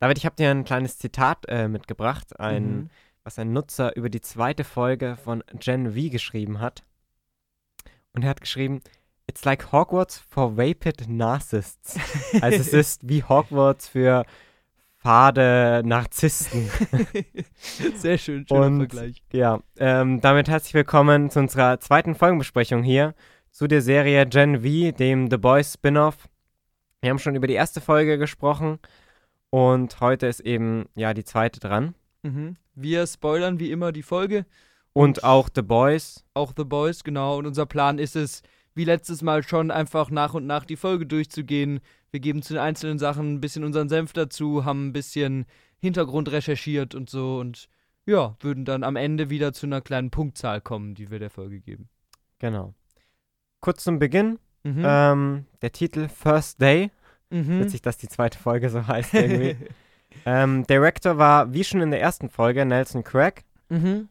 David, ich habe dir ein kleines Zitat äh, mitgebracht, ein, Mhm. was ein Nutzer über die zweite Folge von Gen V geschrieben hat. Und er hat geschrieben, It's like Hogwarts for vapid Narcissists. also es ist wie Hogwarts für fade Narzissten. Sehr schön, schöner Und Vergleich. ja, ähm, damit herzlich willkommen zu unserer zweiten Folgenbesprechung hier zu der Serie Gen V, dem The Boys Spin-off. Wir haben schon über die erste Folge gesprochen und heute ist eben ja die zweite dran. Mhm. Wir spoilern wie immer die Folge, Und auch The Boys. auch The Boys, genau. Und unser Plan ist es, wie letztes Mal schon, einfach nach und nach die Folge durchzugehen. Wir geben zu den einzelnen Sachen ein bisschen unseren Senf dazu, haben ein bisschen Hintergrund recherchiert und so und ja, würden dann am Ende wieder zu einer kleinen Punktzahl kommen, die wir der Folge geben. Genau. Kurz zum Beginn. Mhm. Ähm, der Titel First Day. Mhm. Witzig, dass die zweite Folge so heißt irgendwie. ähm, Director war, wie schon in der ersten Folge, Nelson Craig. mhm.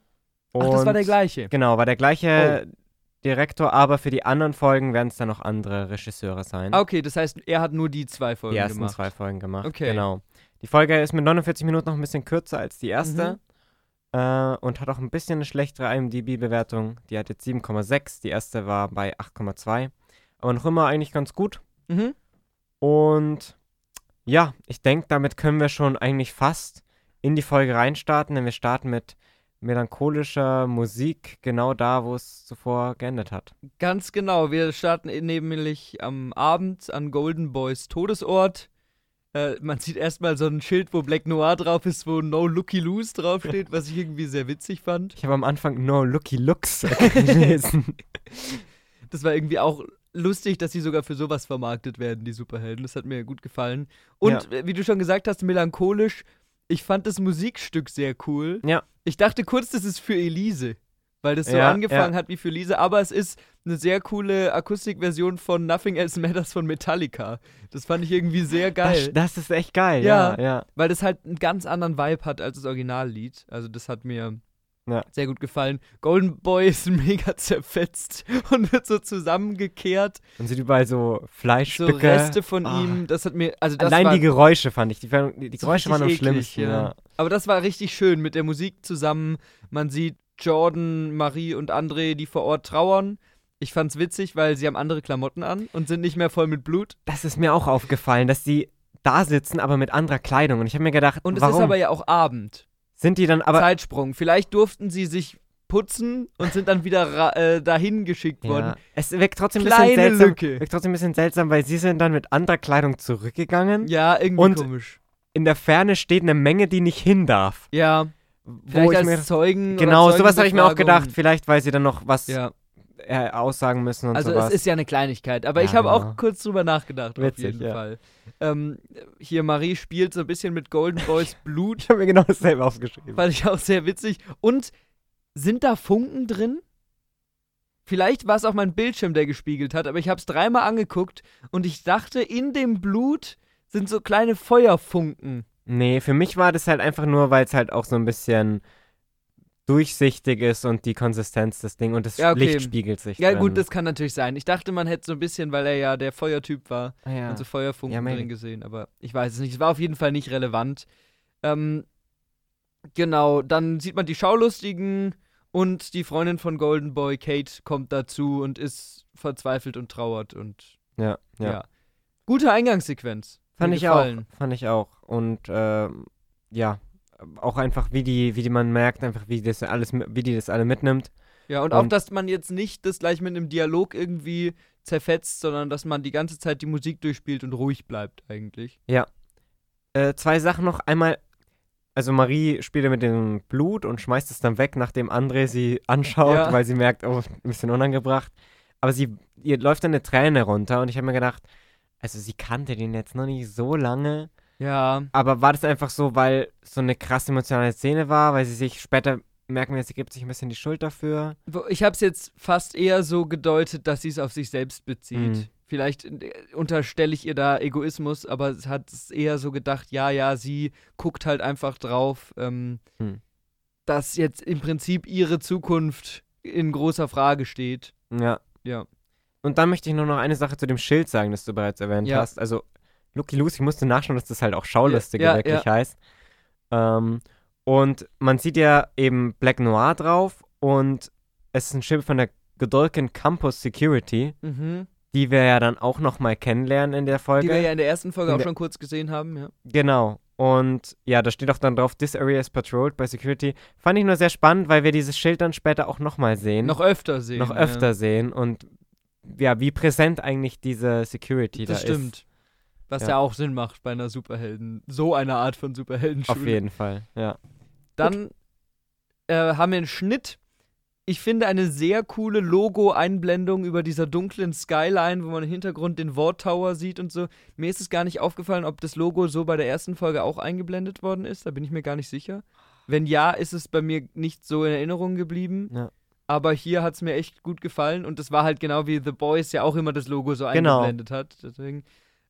Und Ach, das war der gleiche. Genau, war der gleiche Oh. Direktor, aber für die anderen Folgen werden es dann noch andere Regisseure sein. Okay, das heißt, er hat nur die zwei Folgen die ersten gemacht. zwei Folgen gemacht. Okay. Genau. Die Folge ist mit 49 Minuten noch ein bisschen kürzer als die erste. Mhm. Äh, und hat auch ein bisschen eine schlechtere IMDb-Bewertung. Die hat jetzt 7,6. Die erste war bei 8,2. Aber noch immer eigentlich ganz gut. Mhm. Und ja, ich denke, damit können wir schon eigentlich fast in die Folge reinstarten, denn wir starten mit melancholischer Musik, genau da, wo es zuvor geendet hat. Ganz genau. Wir starten nämlich am Abend an Golden Boys Todesort. Äh, man sieht erstmal so ein Schild, wo Black Noir drauf ist, wo No Looky Loose draufsteht, was ich irgendwie sehr witzig fand. Ich habe am Anfang No Looky Looks gelesen. Das war irgendwie auch lustig, dass sie sogar für sowas vermarktet werden, die Superhelden. Das hat mir gut gefallen. Und äh, wie du schon gesagt hast, melancholisch. Ich fand das Musikstück sehr cool. Ja. Ich dachte kurz, das ist für Elise, weil das so Ja, angefangen hat wie für Elise, aber es ist eine sehr coole Akustikversion von Nothing Else Matters von Metallica. Das fand ich irgendwie sehr geil, Das, das ist echt geil, Ja. ja, ja. weil das halt einen ganz anderen Vibe hat als das Originallied. Also das hat mir Ja. sehr gut gefallen. Golden Boy ist mega zerfetzt und wird so zusammengekehrt. Man sieht überall so So Fleischstücke. Reste von Ah. ihm, das hat mir, also das Allein war die Geräusche fand ich. Die, die, die so Geräusche waren am eklig, schlimmsten, ja. ja. Aber das war richtig schön mit der Musik zusammen. Man sieht Jordan, Marie und André, die vor Ort trauern. Ich fand's witzig, weil sie haben andere Klamotten an und sind nicht mehr voll mit Blut. Das ist mir auch aufgefallen, dass die da sitzen, aber mit anderer Kleidung. Und ich habe mir gedacht, Und es warum ist aber ja auch Abend. Sind die dann aber Zeitsprung. Vielleicht durften sie sich putzen und sind dann wieder äh, dahin geschickt worden. ja, es wirkt trotzdem ein bisschen Kleine seltsam. Lücke. Wirkt trotzdem ein bisschen seltsam, weil sie sind dann mit anderer Kleidung zurückgegangen. Ja, irgendwie Und- komisch. In der Ferne steht eine Menge, die nicht hin darf. Ja, Wo vielleicht ich als mir Zeugen. genau, sowas habe ich mir auch gedacht. Vielleicht, weil sie dann noch was Ja, äh, aussagen müssen und also sowas. es ist ja eine Kleinigkeit, aber Ja, ich habe genau. auch kurz drüber nachgedacht, auf Witzig, jeden ja. Fall. Ähm, hier, Marie spielt so ein bisschen mit Golden Boys Blut. ich habe mir genau dasselbe aufgeschrieben. Fand ich auch sehr witzig. Und sind da Funken drin? Vielleicht war es auch mein Bildschirm, der gespiegelt hat, aber ich habe es dreimal angeguckt und ich dachte, in dem Blut sind so kleine Feuerfunken. Nee, für mich war das halt einfach nur, weil es halt auch so ein bisschen durchsichtig ist und die Konsistenz des Ding und das Ja, okay. Licht spiegelt sich. Ja, drin. gut, das kann natürlich sein. Ich dachte, man hätte so ein bisschen, weil er ja der Feuertyp war, Ah, ja. und so Feuerfunken Ja, drin gesehen, aber ich weiß es nicht. Es war auf jeden Fall nicht relevant. Ähm, genau, dann sieht man die Schaulustigen und die Freundin von Golden Boy, Kate, kommt dazu und ist verzweifelt und trauert und ja, ja. ja. Gute Eingangssequenz. Fand ich gefallen. auch. Fand ich auch. Und ähm, ja, auch einfach, wie die, wie die man merkt, einfach wie das alles, wie die das alle mitnimmt. Ja, und auch, Und- dass man jetzt nicht das gleich mit einem Dialog irgendwie zerfetzt, sondern dass man die ganze Zeit die Musik durchspielt und ruhig bleibt eigentlich. Äh, zwei Sachen noch. Einmal, also Marie spielt ja mit dem Blut und schmeißt es dann weg, nachdem André sie anschaut, Ja. weil sie merkt, oh, ein bisschen unangebracht. Aber sie, ihr läuft dann eine Träne runter und ich habe mir gedacht, also sie kannte den jetzt noch nicht so lange. Ja, Aber war das einfach so, weil so eine krass emotionale Szene war, weil sie sich später merken wir, sie gibt sich ein bisschen die Schuld dafür? Ich habe es jetzt fast eher so gedeutet, dass sie es auf sich selbst bezieht. Mhm. Vielleicht äh, unterstelle ich ihr da Egoismus, aber es hat es eher so gedacht, ja, ja, sie guckt halt einfach drauf, ähm, Mhm. dass jetzt im Prinzip ihre Zukunft in großer Frage steht. Ja. Ja. Und dann möchte ich nur noch eine Sache zu dem Schild sagen, das du bereits erwähnt Ja. hast. Also Lucky Lucy, ich musste nachschauen, dass das halt auch Schaulustige Ja, ja, wirklich ja. heißt. Ähm, und man sieht ja eben Black Noir drauf und es ist ein Schild von der Godolkin Campus Security, Mhm. die wir ja dann auch nochmal kennenlernen in der Folge. Die wir ja in der ersten Folge In auch schon kurz gesehen haben, ja. Genau. Und ja, da steht auch dann drauf, this area is patrolled by security. Fand ich nur sehr spannend, weil wir dieses Schild dann später auch nochmal sehen. Noch öfter sehen. noch ja. öfter sehen und ja, wie präsent eigentlich diese Security Das da stimmt. Was ja. Ja. auch Sinn macht bei einer Superhelden, so einer Art von. Superheldenschule. Auf jeden Fall, ja. Dann äh, haben wir einen Schnitt. Ich finde eine sehr coole Logo-Einblendung über dieser dunklen Skyline, wo man im Hintergrund den Ward Tower sieht und so. Mir ist es gar nicht aufgefallen, ob das Logo so bei der ersten Folge auch eingeblendet worden ist. Da bin ich mir gar nicht sicher. Wenn ja, ist es bei mir nicht so in Erinnerung geblieben. Ja. Aber hier hat es mir echt gut gefallen und das war halt genau wie The Boys ja auch immer das Logo so Genau. eingeblendet hat. Deswegen.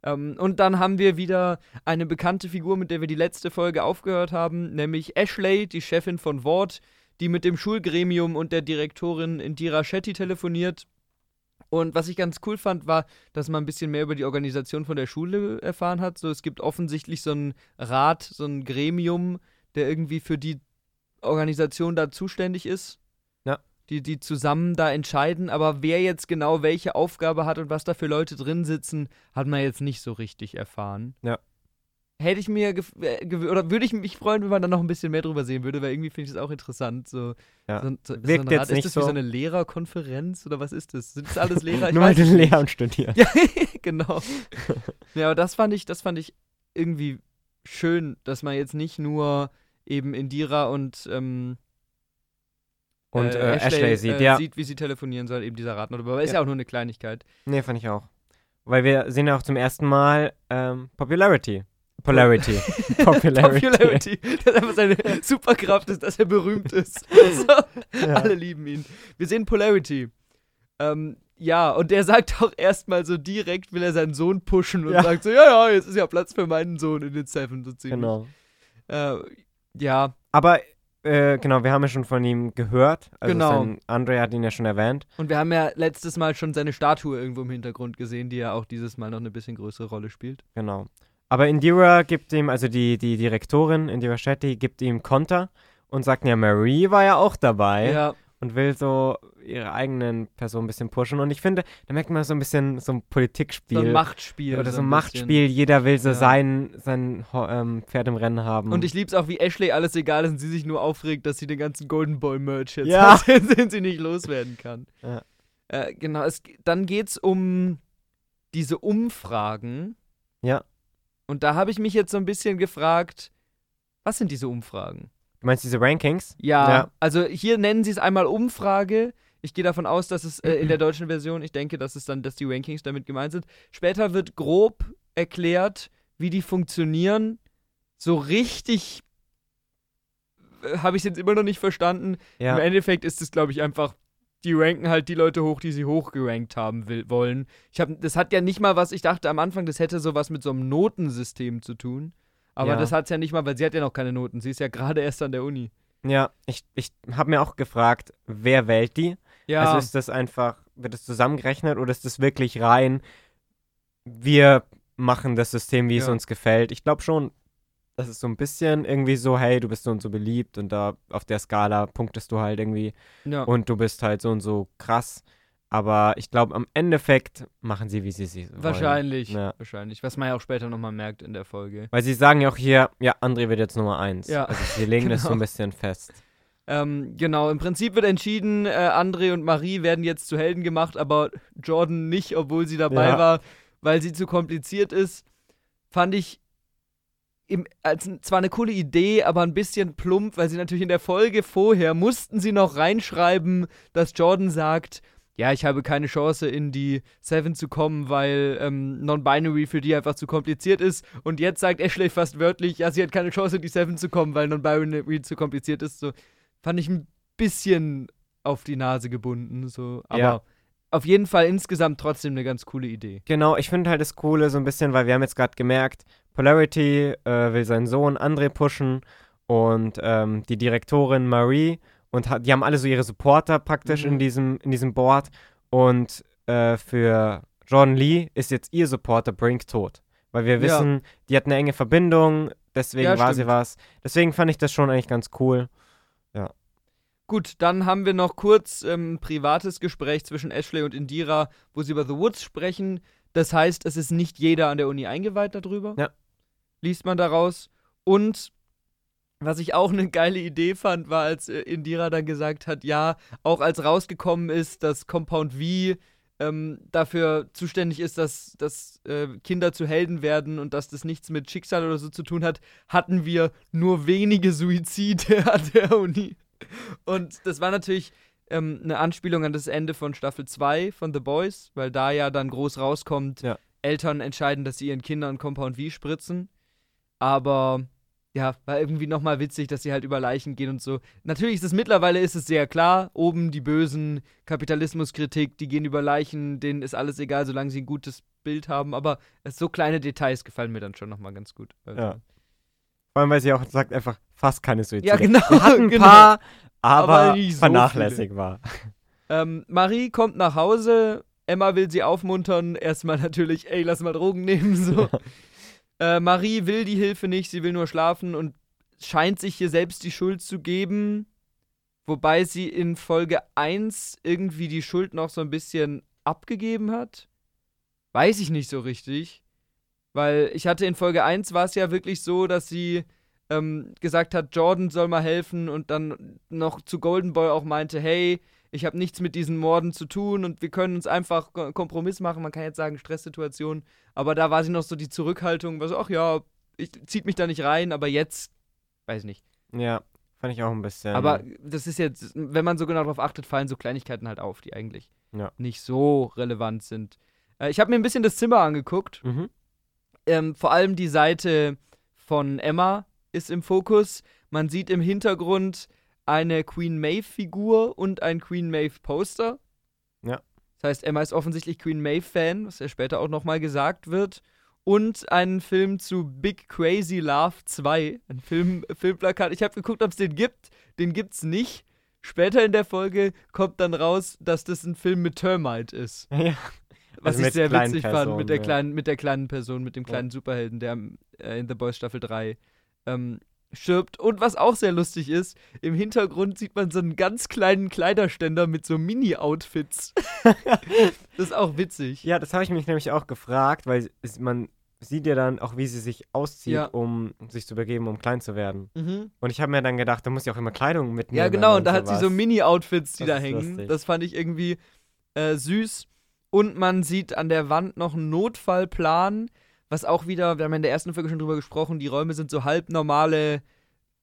Ähm, und dann haben wir wieder eine bekannte Figur, mit der wir die letzte Folge aufgehört haben, nämlich Ashley, die Chefin von Ward, die mit dem Schulgremium und der Direktorin Indira Shetty telefoniert. Und was ich ganz cool fand, war, dass man ein bisschen mehr über die Organisation von der Schule erfahren hat. So, es gibt offensichtlich so einen Rat, so ein Gremium, der irgendwie für die Organisation da zuständig ist. Die, die zusammen da entscheiden, aber wer jetzt genau welche Aufgabe hat und was da für Leute drin sitzen, hat man jetzt nicht so richtig erfahren. Ja. Hätte ich mir, äh, oder würde ich mich freuen, wenn man da noch ein bisschen mehr drüber sehen würde, weil irgendwie finde ich das auch interessant. So, Ja. so, so, Wirkt so jetzt Rat. nicht Ist das wie so- so eine Lehrerkonferenz oder was ist das? Sind das alles Lehrer? Nur weil du nicht. Lehramt studierst. Ja, genau. Ja, aber das fand ich, das fand ich irgendwie schön, dass man jetzt nicht nur eben Indira und ähm, Und äh, Ashley, sieht, äh, ja. sieht, wie sie telefonieren soll, eben dieser Rat. Aber ist Ja. ja auch nur eine Kleinigkeit. Nee, fand ich auch. Weil wir sehen ja auch zum ersten Mal ähm, Popularity. Polarity. Popularity. Popularity. Das ist einfach seine Superkraft ist, dass er berühmt ist. So, Ja. Alle lieben ihn. Wir sehen Polarity. Ähm, ja, und der sagt auch erstmal so direkt, will er seinen Sohn pushen und Ja. sagt so, ja, ja, jetzt ist ja Platz für meinen Sohn in den Seven. So ziemlich. Genau. Äh, ja, Aber äh, genau, wir haben ja schon von ihm gehört. Also Genau. Sein, Andre hat ihn ja schon erwähnt. und wir haben ja letztes Mal schon seine Statue irgendwo im Hintergrund gesehen, die ja auch dieses Mal noch eine bisschen größere Rolle spielt. Genau. Aber Indira gibt ihm, also die, die Direktorin, Indira Shetty, gibt ihm Konter und sagt, ja, Marie war ja auch dabei Ja, und will so ihre eigenen Person ein bisschen pushen. Und ich finde, da merkt man so ein bisschen so ein Politikspiel. so ein Machtspiel. oder so ein bisschen. Machtspiel. Jeder will so Ja. sein, sein ähm, Pferd im Rennen haben. Und ich lieb's auch, wie Ashley alles egal ist und sie sich nur aufregt, dass sie den ganzen Golden Boy Merch jetzt Ja. hat, den sie nicht loswerden kann. Ja. Äh, genau, es, dann geht's um diese Umfragen. Ja. Und da habe ich mich jetzt so ein bisschen gefragt, was sind diese Umfragen? Du meinst diese Rankings? Ja, Ja. also hier nennen sie es einmal Umfrage. Ich gehe davon aus, dass es äh, in der deutschen Version, ich denke, dass es dann, dass die Rankings damit gemeint sind. Später wird grob erklärt, wie die funktionieren. So richtig äh, habe ich es jetzt immer noch nicht verstanden. Im Ja. Endeffekt ist es, glaube ich, einfach, die ranken halt die Leute hoch, die sie hochgerankt haben will, wollen. Ich hab, das hat ja nicht mal was, ich dachte am Anfang, das hätte sowas mit so einem Notensystem zu tun. Aber Ja. das hat es ja nicht mal, weil sie hat ja noch keine Noten. Sie ist ja gerade erst an der Uni. Ja, ich, ich habe mir auch gefragt, wer wählt die? Ja, Also ist das einfach, wird das zusammengerechnet oder ist das wirklich rein, wir machen das System, wie es Ja. uns gefällt? Ich glaube schon, das ist so ein bisschen irgendwie so, hey, du bist so und so beliebt und da auf der Skala punktest du halt irgendwie ja. und du bist halt so und so krass. Aber ich glaube, am Endeffekt machen sie, wie sie sie wollen. wahrscheinlich. Ja. Wahrscheinlich. Was man ja auch später nochmal merkt in der Folge. Weil sie sagen ja auch hier, ja, André wird jetzt Nummer eins. Ja, Also sie legen das so ein genau. bisschen fest. Ähm, genau, im Prinzip wird entschieden, äh, André und Marie werden jetzt zu Helden gemacht, aber Jordan nicht, obwohl sie dabei Ja. war, weil sie zu kompliziert ist. Fand ich im, als zwar eine coole Idee, aber ein bisschen plump, weil sie natürlich in der Folge vorher mussten sie noch reinschreiben, dass Jordan sagt, ja, ich habe keine Chance in die Seven zu kommen, weil ähm, Non-Binary für die einfach zu kompliziert ist. Und jetzt sagt Ashley fast wörtlich, ja, sie hat keine Chance in die Seven zu kommen, weil Non-Binary zu kompliziert ist. So fand ich ein bisschen auf die Nase gebunden. So. Aber Ja. auf jeden Fall insgesamt trotzdem eine ganz coole Idee. Genau, ich finde halt das Coole so ein bisschen, weil wir haben jetzt gerade gemerkt, Polarity äh, will seinen Sohn André pushen und ähm, die Direktorin Marie und die haben alle so ihre Supporter praktisch Mhm. in, diesem, in diesem Board und äh, für Jordan Lee ist jetzt ihr Supporter Brink tot, Weil wir Ja. wissen, die hat eine enge Verbindung, deswegen Ja, war sie stimmt. was. Deswegen fand ich das schon eigentlich ganz cool. Gut, dann haben wir noch kurz ähm, ein privates Gespräch zwischen Ashley und Indira, wo sie über The Woods sprechen. Das heißt, es ist nicht jeder an der Uni eingeweiht darüber. Ja. Liest man daraus. Und was ich auch eine geile Idee fand, war, als äh, Indira dann gesagt hat, ja, auch als rausgekommen ist, dass Compound V ähm, dafür zuständig ist, dass, dass äh, Kinder zu Helden werden und dass das nichts mit Schicksal oder so zu tun hat, hatten wir nur wenige Suizide an der Uni. Und das war natürlich ähm, eine Anspielung an das Ende von Staffel 2 von The Boys, weil da ja dann groß rauskommt, Ja. Eltern entscheiden, dass sie ihren Kindern Compound V spritzen. Aber ja, war irgendwie nochmal witzig, dass sie halt über Leichen gehen und so. Natürlich ist es mittlerweile ist es sehr klar, oben die bösen Kapitalismuskritik, die gehen über Leichen, denen ist alles egal, solange sie ein gutes Bild haben, aber so kleine Details gefallen mir dann schon nochmal ganz gut. Also, Ja. Vor allem, weil sie auch sagt einfach fast keine Suizide. Ja, genau, Wir hatten ein genau. paar, aber, Aber so vernachlässigbar. Ähm, Marie kommt nach Hause. Emma will sie aufmuntern. Erstmal natürlich, ey, lass mal Drogen nehmen. So. äh, Marie will die Hilfe nicht, sie will nur schlafen und scheint sich hier selbst die Schuld zu geben. Wobei sie in Folge 1 irgendwie die Schuld noch so ein bisschen abgegeben hat. Weiß ich nicht so richtig. Weil ich hatte in Folge 1 war es ja wirklich so, dass sie ähm, gesagt hat, Jordan soll mal helfen und dann noch zu Golden Boy auch meinte, hey, ich habe nichts mit diesen Morden zu tun und wir können uns einfach Ko- Kompromiss machen. Man kann jetzt sagen Stresssituation, aber da war sie noch so die Zurückhaltung, war so, ach ja, ich zieht mich da nicht rein, aber jetzt, weiß nicht. Ja, fand ich auch ein bisschen. Aber das ist jetzt, wenn man so genau darauf achtet, fallen so Kleinigkeiten halt auf, die eigentlich Ja. nicht so relevant sind. Äh, ich habe mir ein bisschen das Zimmer angeguckt. Mhm. Ähm, vor allem die Seite von Emma ist im Fokus. Man sieht im Hintergrund eine Queen Maeve-Figur und ein Queen Maeve-Poster. Ja. Das heißt, Emma ist offensichtlich Queen Maeve-Fan, was ja später auch nochmal gesagt wird. Und einen Film zu Big Crazy Love 2. Ein Film, Filmplakat. Ich habe geguckt, ob es den gibt. Den gibt's nicht. Später in der Folge kommt dann raus, dass das ein Film mit Termite ist. Ja. Was Also ich sehr witzig fand, Personen, mit der, ja. kleinen, mit der kleinen Person, mit dem Ja. kleinen Superhelden, der äh, in The Boys Staffel 3 ähm, stirbt. Und was auch sehr lustig ist, im Hintergrund sieht man so einen ganz kleinen Kleiderständer mit so Mini-Outfits. das ist auch witzig. Ja, das habe ich mich nämlich auch gefragt, weil man sieht ja dann auch, wie sie sich auszieht, Ja. um sich zu begeben, um klein zu werden. Mhm. Und ich habe mir dann gedacht, da muss ich auch immer Kleidung mitnehmen. Ja, genau, und da hat sie so sowas. Mini-Outfits, die Das da hängen. lustig. Das fand ich irgendwie äh, süß. Und man sieht an der Wand noch einen Notfallplan, was auch wieder, wir haben ja in der ersten Folge schon drüber gesprochen, die Räume sind so halb normale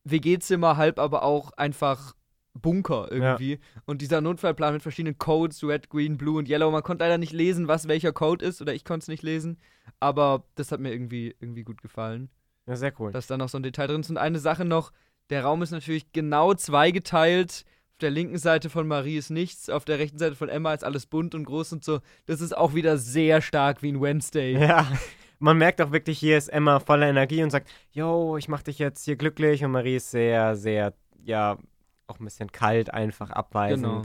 WG-Zimmer, halb aber auch einfach Bunker irgendwie. Und dieser Notfallplan mit verschiedenen Codes, Red, Green, Blue und Yellow, man konnte leider nicht lesen, was welcher Code ist, oder ich konnte es nicht lesen, aber das hat mir irgendwie, irgendwie gut gefallen Ja, sehr cool. dass da noch so ein Detail drin ist. Und eine Sache noch, der Raum ist natürlich genau zweigeteilt. Auf der linken Seite von Marie ist nichts, auf der rechten Seite von Emma ist alles bunt und groß und so. Das ist auch wieder sehr stark wie in Wednesday. Ja, man merkt auch wirklich, hier ist Emma voller Energie und sagt, yo, ich mach dich jetzt hier glücklich. Und Marie ist sehr, sehr, ja, auch ein bisschen kalt, einfach abweisend. Genau.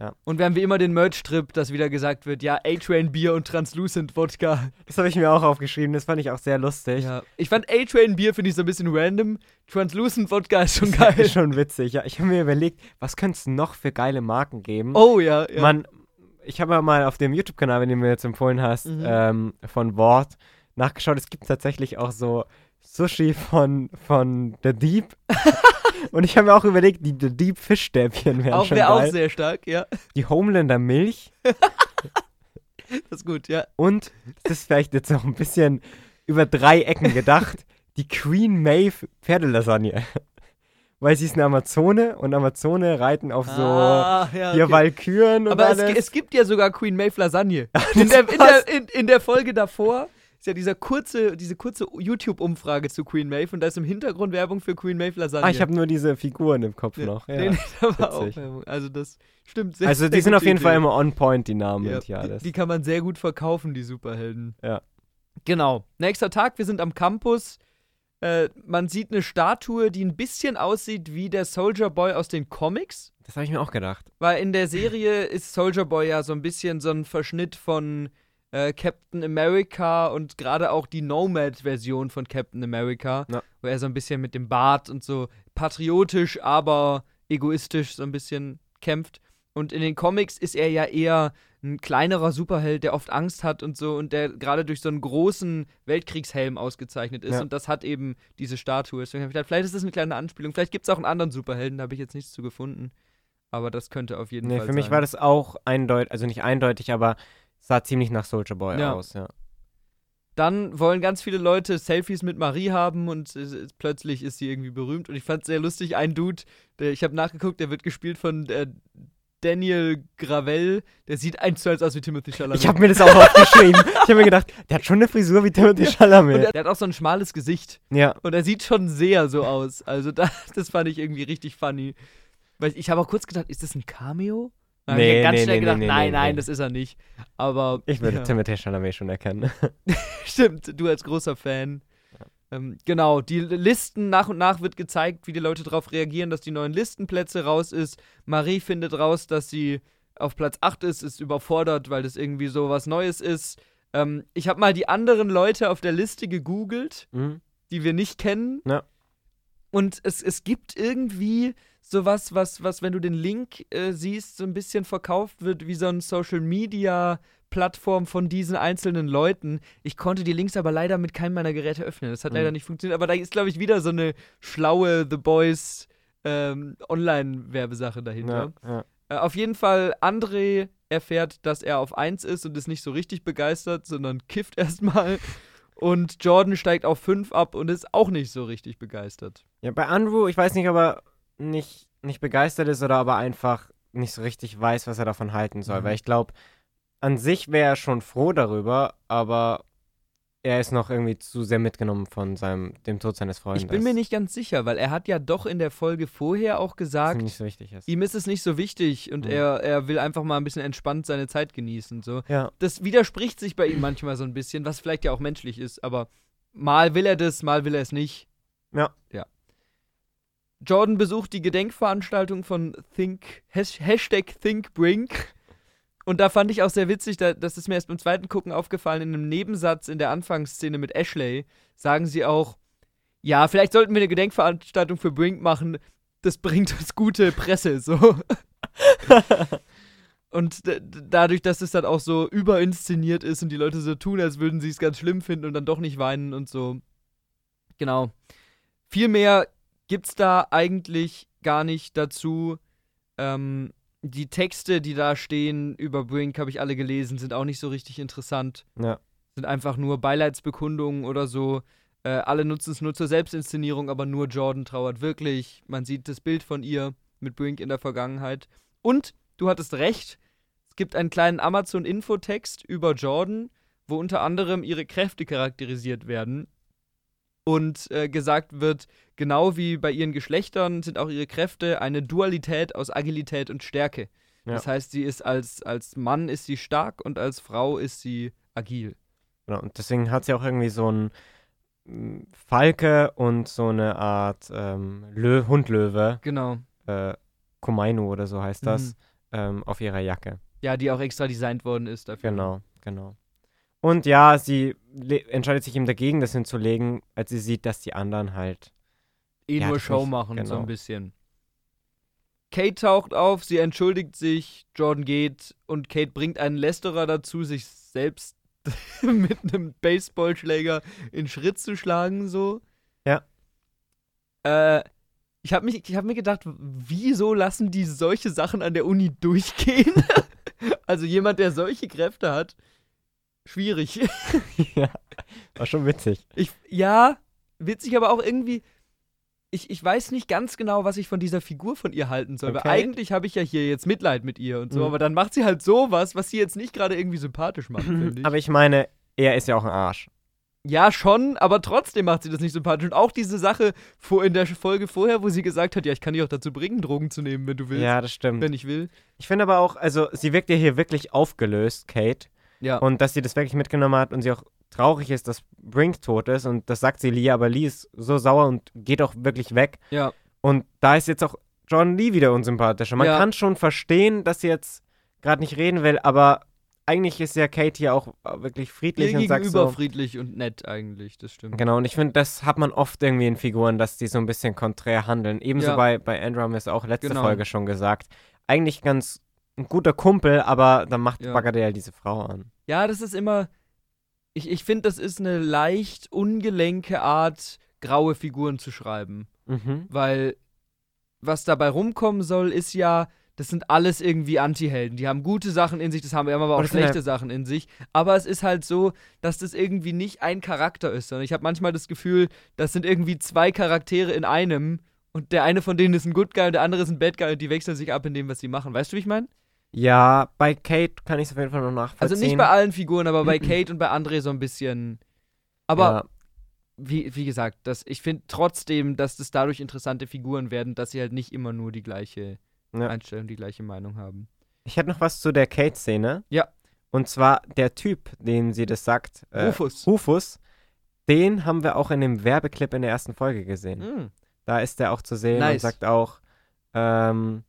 Ja. Und wir haben wie immer den Merch-Trip, dass wieder gesagt wird, ja, A-Train Bier und Translucent Wodka. Das habe ich mir auch aufgeschrieben, das fand ich auch sehr lustig. Ja. Ich fand A-Train Bier, finde ich so ein bisschen random. Translucent Wodka ist schon Das geil. ist schon witzig. Ja, ich habe mir überlegt, was könnte es noch für geile Marken geben? Oh ja, ja. Man, ich habe ja mal auf dem YouTube-Kanal, den du mir jetzt empfohlen hast, Mhm. ähm, von Wort nachgeschaut. Es gibt tatsächlich auch so Sushi von, von The Deep. Und ich habe mir auch überlegt, die The Deep Fischstäbchen wären auch schon wäre auch geil. sehr stark, ja. die Homelander Milch Das ist gut, ja. und, das ist vielleicht jetzt noch ein bisschen über drei Ecken gedacht, die Queen Maeve Pferdelasagne. Weil sie ist eine Amazone und Amazone reiten auf so ah, ja, okay. Walküren und Aber es, es gibt ja sogar Queen Maeve Lasagne. In der, in, der, in, in der Folge davor ist ja dieser kurze, diese kurze YouTube-Umfrage zu Queen Maeve und da ist im Hintergrund Werbung für Queen Maeve Lasagne. Ah, ich habe nur diese Figuren im Kopf Ja. noch. Ja. Nee, nee, da war auch. Werbung. Also das stimmt sehr also die sehr sind auf jeden Fall Idee. immer on point, die Namen ja, und hier alles. die, die kann man sehr gut verkaufen, die Superhelden. Ja. Genau. Nächster Tag, wir sind am Campus. Äh, man sieht eine Statue, die ein bisschen aussieht wie der Soldier Boy aus den Comics. das habe ich mir auch gedacht. Weil in der Serie ist Soldier Boy ja so ein bisschen so ein Verschnitt von äh, Captain America und gerade auch die Nomad-Version von Captain America, Ja. wo er so ein bisschen mit dem Bart und so patriotisch, aber egoistisch so ein bisschen kämpft. Und in den Comics ist er ja eher ein kleinerer Superheld, der oft Angst hat und so und der gerade durch so einen großen Weltkriegshelm ausgezeichnet ist. Ja. Und das hat eben diese Statue. Deswegen habe ich gedacht, vielleicht ist das eine kleine Anspielung. Vielleicht gibt es auch einen anderen Superhelden, da habe ich jetzt nichts zu gefunden. Aber das könnte auf jeden Nee, Fall für mich sein. war das auch eindeutig, also nicht eindeutig, aber sah ziemlich nach Soldier Boy Ja. aus, ja. Dann wollen ganz viele Leute Selfies mit Marie haben und äh, äh, plötzlich ist sie irgendwie berühmt. Und ich fand es sehr lustig, ein Dude, der, ich habe nachgeguckt, der wird gespielt von äh, Daniel Gravel. Der sieht eins zu eins aus wie Timothy Chalamet. Ich habe mir das auch aufgeschrieben. Ich habe mir gedacht, der hat schon eine Frisur wie Timothy und Chalamet. der, der hat auch so ein schmales Gesicht. Ja, Und er sieht schon sehr so aus. Also da, das fand ich irgendwie richtig funny. Weil ich habe auch kurz gedacht, ist das ein Cameo? Hab ich Nee, ganz nee, schnell nee, gedacht, nee, nein, nee, nein, nee. das ist er nicht. Aber ich würde ja. Timothy Chalamet schon erkennen. Stimmt, du als großer Fan. Ähm, genau, die Listen nach und nach wird gezeigt, wie die Leute darauf reagieren, dass die neuen Listenplätze raus ist. Marie findet raus, dass sie auf Platz 8 ist, ist überfordert, weil das irgendwie so was Neues ist. Ähm, ich habe mal die anderen Leute auf der Liste gegoogelt, Mhm. die wir nicht kennen. Ja. Und es, es gibt irgendwie sowas, was, was, wenn du den Link äh, siehst, so ein bisschen verkauft wird wie so ein Social Media Plattform von diesen einzelnen Leuten. Ich konnte die Links aber leider mit keinem meiner Geräte öffnen. Das hat Mhm. leider nicht funktioniert. Aber da ist, glaube ich, wieder so eine schlaue The Boys ähm, Online-Werbesache dahinter. Ja, ja. Äh, auf jeden Fall, André erfährt, dass er auf 1 ist und ist nicht so richtig begeistert, sondern kifft erstmal. Und Jordan steigt auf 5 ab und ist auch nicht so richtig begeistert. ja, bei Andrew, ich weiß nicht, ob er nicht, nicht begeistert ist oder aber einfach nicht so richtig weiß, was er davon halten soll. Mhm. Weil ich glaube, an sich wäre er schon froh darüber, aber er ist noch irgendwie zu sehr mitgenommen von seinem, dem Tod seines Freundes. Ich bin mir nicht ganz sicher, weil er hat ja doch in der Folge vorher auch gesagt, so ist. ihm ist es nicht so wichtig und Mhm. er, er will einfach mal ein bisschen entspannt seine Zeit genießen. So. Ja, Das widerspricht sich bei ihm manchmal so ein bisschen, was vielleicht ja auch menschlich ist, aber mal will er das, mal will er es nicht. Ja. Ja. Jordan besucht die Gedenkveranstaltung von Think, Has- Hashtag ThinkBrink. Und da fand ich auch sehr witzig, da, das ist mir erst beim zweiten Gucken aufgefallen, in einem Nebensatz in der Anfangsszene mit Ashley sagen sie auch, ja, vielleicht sollten wir eine Gedenkveranstaltung für Brink machen, das bringt uns gute Presse, so. Und dadurch, dass es dann auch so überinszeniert ist und die Leute so tun, als würden sie es ganz schlimm finden und dann doch nicht weinen und so. Genau. Viel mehr gibt's da eigentlich gar nicht dazu. Ähm, die Texte, die da stehen über Brink, habe ich alle gelesen, sind auch nicht so richtig interessant. ja. Sind einfach nur Beileidsbekundungen oder so. Äh, alle nutzen es nur zur Selbstinszenierung, aber nur Jordan trauert wirklich. Man sieht das Bild von ihr mit Brink in der Vergangenheit. Und du hattest recht, es gibt einen kleinen Amazon-Infotext über Jordan, wo unter anderem ihre Kräfte charakterisiert werden. Und äh, gesagt wird, genau wie bei ihren Geschlechtern sind auch ihre Kräfte eine Dualität aus Agilität und Stärke. Ja. Das heißt, sie ist als, als Mann ist sie stark und als Frau ist sie agil. Genau, und deswegen hat sie auch irgendwie so ein mm, Falke und so eine Art ähm, Lö Hundlöwe, Genau. äh, Komainu oder so heißt das, Mhm. ähm, auf ihrer Jacke. Ja, die auch extra designt worden ist dafür. Genau, genau. Und ja, sie entscheidet sich eben dagegen, das hinzulegen, als sie sieht, dass die anderen halt. Eh Ja, nur Show nicht- machen, so genau. ein bisschen. Kate taucht auf, sie entschuldigt sich, Jordan geht und Kate bringt einen Lästerer dazu, sich selbst mit einem Baseballschläger in Schritt zu schlagen, so. Ja. Äh, ich habe hab mir gedacht, wieso lassen die solche Sachen an der Uni durchgehen? also jemand, der solche Kräfte hat, schwierig. ja, war schon witzig. Ich, ja, witzig, aber auch irgendwie. Ich, ich weiß nicht ganz genau, was ich von dieser Figur von ihr halten soll. Okay. Weil eigentlich habe ich ja hier jetzt Mitleid mit ihr und so, Mhm. aber dann macht sie halt sowas, was sie jetzt nicht gerade irgendwie sympathisch macht, finde ich. Aber ich meine, er ist ja auch ein Arsch. ja, schon, aber trotzdem macht sie das nicht sympathisch. Und auch diese Sache vor, in der Folge vorher, wo sie gesagt hat, ja, ich kann dich auch dazu bringen, Drogen zu nehmen, wenn du willst. Ja, das stimmt. Wenn ich will. Ich finde aber auch, also sie wirkt ja hier wirklich aufgelöst, Kate. Ja. Und dass sie das wirklich mitgenommen hat und sie auch traurig ist, dass Brink tot ist. Und das sagt sie Lee, aber Lee ist so sauer und geht auch wirklich weg. ja. Und da ist jetzt auch John Lee wieder unsympathischer. Man Ja. kann schon verstehen, dass sie jetzt gerade nicht reden will, aber eigentlich ist ja Kate hier auch wirklich friedlich Ihr und sagt so. friedlich und nett eigentlich, das stimmt. Genau, und ich finde, das hat man oft irgendwie in Figuren, dass die so ein bisschen konträr handeln. Ebenso Ja. bei, bei Andrew haben wir es auch letzte Genau. Folge schon gesagt. Eigentlich ganz ein guter Kumpel, aber dann macht Ja. ja diese Frau an. Ja, das ist immer. Ich, ich finde, das ist eine leicht ungelenke Art, graue Figuren zu schreiben. Mhm. Weil was dabei rumkommen soll, ist ja, das sind alles irgendwie Anti-Helden. Die haben gute Sachen in sich, das haben wir aber auch das schlechte Sachen in sich. Aber es ist halt so, dass das irgendwie nicht ein Charakter ist, sondern ich habe manchmal das Gefühl, das sind irgendwie zwei Charaktere in einem und der eine von denen ist ein Good Guy und der andere ist ein Bad Guy und die wechseln sich ab in dem, was sie machen. Weißt du, wie ich meine? Ja, bei Kate kann ich es auf jeden Fall noch nachvollziehen. Also nicht bei allen Figuren, aber bei Kate und bei André so ein bisschen. Aber ja, wie, wie gesagt, das, ich finde trotzdem, dass das dadurch interessante Figuren werden, dass sie halt nicht immer nur die gleiche Ja. Einstellung, die gleiche Meinung haben. ich hätte noch was zu der Kate-Szene. Ja. Und zwar der Typ, den sie das sagt, äh, Rufus. Rufus, den haben wir auch in dem Werbeclip in der ersten Folge gesehen. Mm. Da ist er auch zu sehen und Nice. sagt auch, ähm,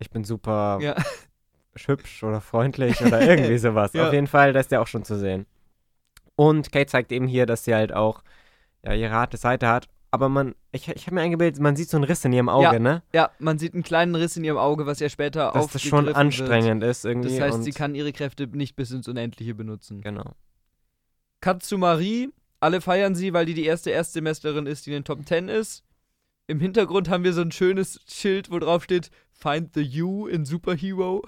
ich bin super Ja. hübsch oder freundlich oder irgendwie sowas. Ja. Auf jeden Fall, da ist der auch schon zu sehen. Und Kate zeigt eben hier, dass sie halt auch ja, ihre harte Seite hat. Aber man, ich, ich habe mir eingebildet, man sieht so einen Riss in ihrem Auge, Ja, ne? Ja, man sieht einen kleinen Riss in ihrem Auge, was ja später Dass das schon anstrengend ist Wird. irgendwie. Das heißt, sie kann ihre Kräfte nicht bis ins Unendliche benutzen. Genau. Marie. Alle feiern sie, weil die die erste Erstsemesterin ist, die in den Top 10 ist. Im Hintergrund haben wir so ein schönes Schild, wo drauf steht Find the You in Superhero.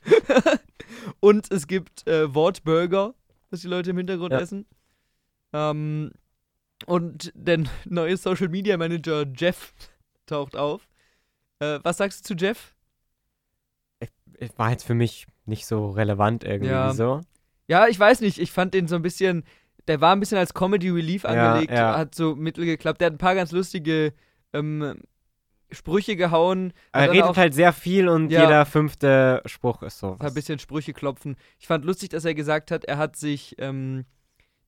Und es gibt äh, Wortburger, was die Leute im Hintergrund Ja. essen. Ähm, und der neue Social Media Manager Jeff taucht auf. Äh, was sagst du zu Jeff? War jetzt für mich nicht so relevant irgendwie Ja. so. Ja, ich weiß nicht. Ich fand den so ein bisschen. Der war ein bisschen als Comedy Relief angelegt, ja. hat so mittel geklappt. Der hat ein paar ganz lustige ähm, Sprüche gehauen. Er redet auch- halt sehr viel und Ja. jeder fünfte Spruch ist so. Ein bisschen Sprüche klopfen. Ich fand lustig, dass er gesagt hat, er hat sich ähm,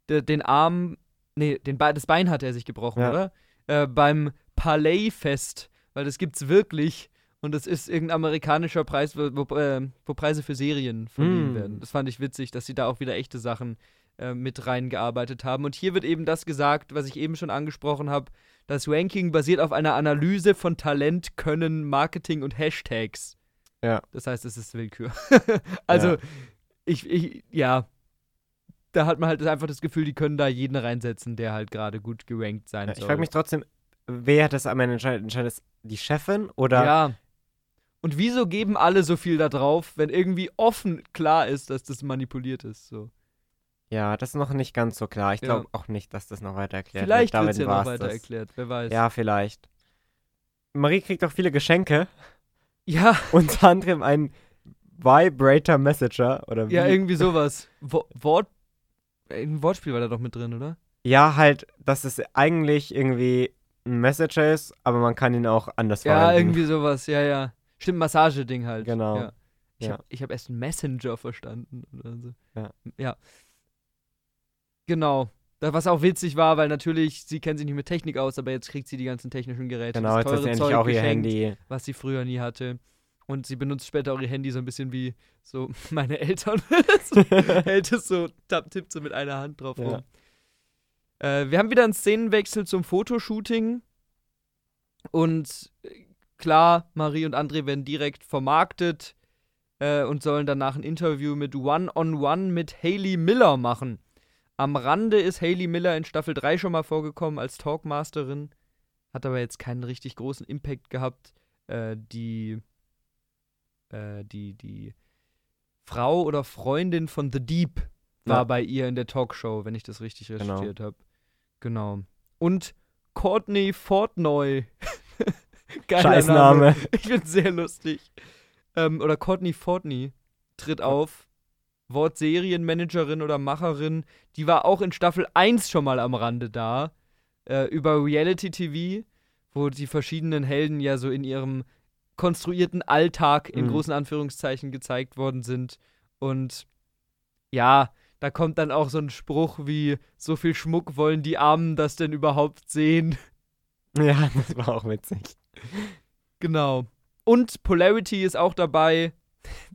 de, den Arm, nee, den Be das Bein hat er sich gebrochen, Ja. oder? Äh, beim Palais-Fest, weil das gibt's wirklich. Und das ist irgendein amerikanischer Preis, wo, wo, äh, wo Preise für Serien verliehen Mm. werden. Das fand ich witzig, dass sie da auch wieder echte Sachen äh, mit reingearbeitet haben. Und hier wird eben das gesagt, was ich eben schon angesprochen habe. Das Ranking basiert auf einer Analyse von Talent, Können, Marketing und Hashtags. Ja. Das heißt, es ist Willkür. also, Ja. ich, ich, ja. Da hat man halt einfach das Gefühl, die können da jeden reinsetzen, der halt gerade gut gerankt sein Ja, ich soll. frage mich trotzdem, wer das am Ende entscheidet? Entscheidet es die Chefin oder Ja. Und wieso geben alle so viel da drauf, wenn irgendwie offen klar ist, dass das manipuliert ist? So. Ja, das ist noch nicht ganz so klar. Ich Ja. glaube auch nicht, dass das noch weiter erklärt Vielleicht wird. wird es ja noch weiter das. erklärt, wer weiß. Ja, vielleicht. Marie kriegt auch viele Geschenke, ja, unter anderem einen Vibrator Messenger oder wie? ja, irgendwie sowas. Wo Wort, ein Wortspiel war da doch mit drin, oder? Ja, halt, dass es eigentlich irgendwie ein Messenger ist, aber man kann ihn auch anders Ja, verwenden. irgendwie sowas, ja, ja. Stimmt, Massageding halt. Genau. Ja. Ich Ja. habe hab erst einen Messenger verstanden oder so. Ja. Ja. Genau. Was auch witzig war, weil natürlich, sie kennt sich nicht mit Technik aus, aber jetzt kriegt sie die ganzen technischen Geräte. Genau, das jetzt hat sie teure Zeug auch ihr geschenkt, Handy. Was sie früher nie hatte. Und sie benutzt später auch ihr Handy so ein bisschen wie so meine Eltern. so, hält es so, tapp, tippt so mit einer Hand drauf Ja. rum. Äh, wir haben wieder einen Szenenwechsel zum Fotoshooting. Und äh, klar, Marie und André werden direkt vermarktet äh, und sollen danach ein Interview mit One-on-One mit Hayley Miller machen. Am Rande ist Hayley Miller in Staffel 3 schon mal vorgekommen als Talkmasterin, hat aber jetzt keinen richtig großen Impact gehabt. Äh, die, äh, die, die Frau oder Freundin von The Deep war Ja. bei ihr in der Talkshow, wenn ich das richtig Genau. recherchiert habe. Genau. Und Courtney Fortnoy. Geiler Scheißname. Ich finde sehr lustig. Ähm, oder Courtney Fortney tritt auf. Wortserienmanagerin oder Macherin. Die war auch in Staffel 1 schon mal am Rande da. Äh, über Reality TV, wo die verschiedenen Helden ja so in ihrem konstruierten Alltag in Mhm. großen Anführungszeichen gezeigt worden sind. Und ja, da kommt dann auch so ein Spruch wie: So viel Schmuck wollen die Armen das denn überhaupt sehen? Ja, das war auch witzig. Genau. Und Polarity ist auch dabei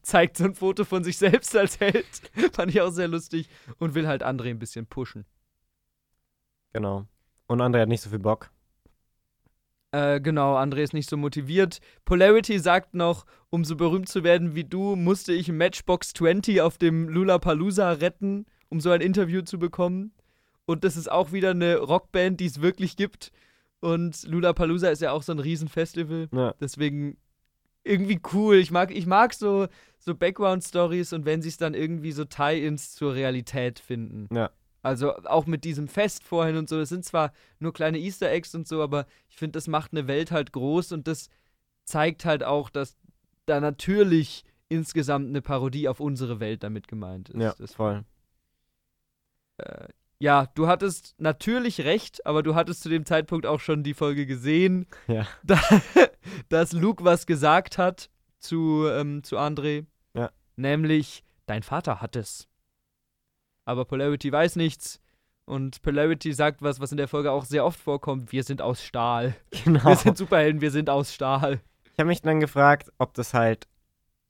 zeigt so ein Foto von sich selbst als Held. Fand ich auch sehr lustig. Und will halt André ein bisschen pushen. Genau. Und André hat nicht so viel Bock. Äh, genau, André ist nicht so motiviert. Polarity sagt noch, um so berühmt zu werden wie du, musste ich Matchbox 20 auf dem Lollapalooza retten, um so ein Interview zu bekommen. Und das ist auch wieder eine Rockband, die es wirklich gibt. Und Lollapalooza ist ja auch so ein Riesenfestival. Ja. Deswegen irgendwie cool. Ich mag, ich mag so, so Background-Stories und wenn sie es dann irgendwie so Tie-Ins zur Realität finden. Ja. Also auch mit diesem Fest vorhin und so, das sind zwar nur kleine Easter Eggs und so, aber ich finde, das macht eine Welt halt groß und das zeigt halt auch, dass da natürlich insgesamt eine Parodie auf unsere Welt damit gemeint ist. Ja, das, voll. äh, ja, du hattest natürlich recht, aber du hattest zu dem Zeitpunkt auch schon die Folge gesehen, Ja. da, dass Luke was gesagt hat zu, ähm, zu André. Ja. Nämlich, dein Vater hat es. Aber Polarity weiß nichts. Und Polarity sagt was, was in der Folge auch sehr oft vorkommt. Wir sind aus Stahl. Genau. Wir sind Superhelden, wir sind aus Stahl. Ich habe mich dann gefragt, ob das halt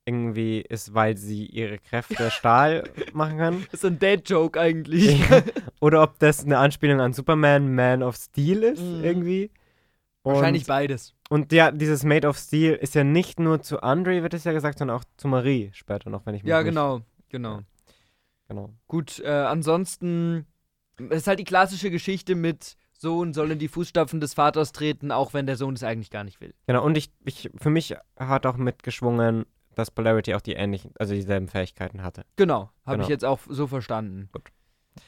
irgendwie ist, weil sie ihre Kräfte Stahl machen kann. Das ist ein Dad-Joke eigentlich. Oder ob das eine Anspielung an Superman, Man of Steel ist, Mhm. irgendwie. Und, Wahrscheinlich beides. Und ja, dieses Made of Steel ist ja nicht nur zu Andre, wird es ja gesagt, sondern auch zu Marie später noch, wenn ich mich Ja, nicht- genau, genau. genau. Gut, äh, ansonsten es ist halt die klassische Geschichte mit Sohn soll in die Fußstapfen des Vaters treten, auch wenn der Sohn es eigentlich gar nicht will. Genau, und ich, ich, für mich hat auch mitgeschwungen, dass Polarity auch die ähnlichen, also dieselben Fähigkeiten hatte. Genau, habe Genau. ich jetzt auch so verstanden. Gut.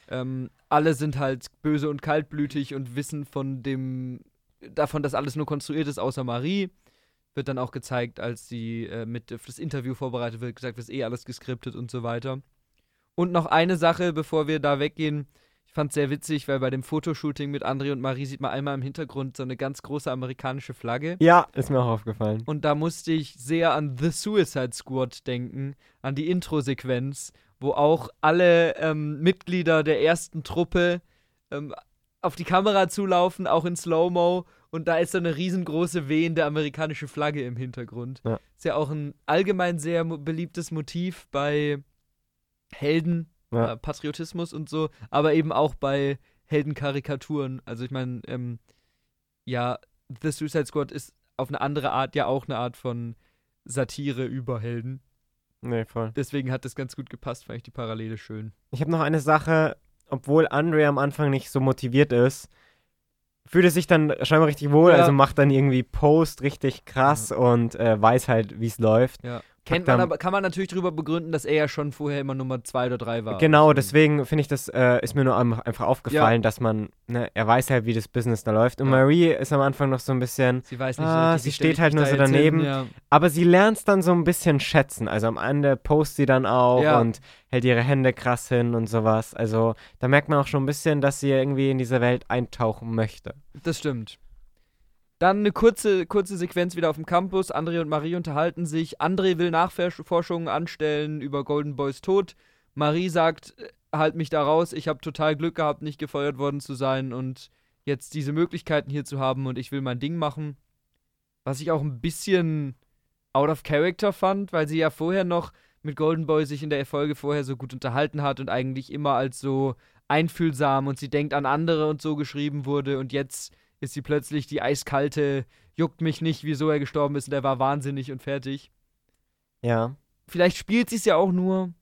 Ähm, alle sind halt böse und kaltblütig und wissen von dem davon, dass alles nur konstruiert ist, außer Marie. Wird dann auch gezeigt, als sie äh, mit für das Interview vorbereitet wird, gesagt, wird eh alles geskriptet und so weiter. Und noch eine Sache, bevor wir da weggehen. Ich fand es sehr witzig, weil bei dem Fotoshooting mit André und Marie sieht man einmal im Hintergrund so eine ganz große amerikanische Flagge. Ja, ist mir auch aufgefallen. Und da musste ich sehr an The Suicide Squad denken, an die Intro-Sequenz, wo auch alle ähm, Mitglieder der ersten Truppe ähm, auf die Kamera zulaufen, auch in Slow-Mo. Und da ist so eine riesengroße wehende amerikanische Flagge im Hintergrund. Ja. Ist ja auch ein allgemein sehr beliebtes Motiv bei Helden, Ja. äh, Patriotismus und so, aber eben auch bei Heldenkarikaturen. Also ich meine, ähm, ja, The Suicide Squad ist auf eine andere Art ja auch eine Art von Satire über Helden. Nee, voll. Deswegen hat das ganz gut gepasst, fand ich die Parallele schön. Ich habe noch eine Sache, obwohl Andre am Anfang nicht so motiviert ist, fühlt er sich dann scheinbar richtig wohl, Ja. also macht dann irgendwie Post richtig krass und äh, weiß halt, wie es läuft. Ja. Kennt man aber, kann man natürlich darüber begründen, dass er ja schon vorher immer Nummer zwei oder drei war. Genau, deswegen finde ich, das äh, ist mir nur einfach aufgefallen, Ja. dass man, ne, er weiß halt, wie das Business da läuft. Und Ja. Marie ist am Anfang noch so ein bisschen, Sie weiß nicht Ah, so sie steht halt nur so jetzt hin, daneben. Ja. aber sie lernt es dann so ein bisschen schätzen. Also am Ende post sie dann auch Ja. und hält ihre Hände krass hin und sowas. Also da merkt man auch schon ein bisschen, dass sie irgendwie in diese Welt eintauchen möchte. Das stimmt. Dann eine kurze, kurze Sequenz wieder auf dem Campus. André und Marie unterhalten sich. André will Nachforschungen anstellen über Golden Boys Tod. Marie sagt, äh, halt mich da raus. Ich habe total Glück gehabt, nicht gefeuert worden zu sein und jetzt diese Möglichkeiten hier zu haben und ich will mein Ding machen. Was ich auch ein bisschen out of character fand, weil sie ja vorher noch mit Golden Boy sich in der Folge vorher so gut unterhalten hat und eigentlich immer als so einfühlsam und sie denkt an andere und so geschrieben wurde und jetzt ist sie plötzlich die eiskalte, juckt mich nicht, wieso er gestorben ist und er war wahnsinnig und fertig. Ja. Vielleicht spielt sie es ja auch nur.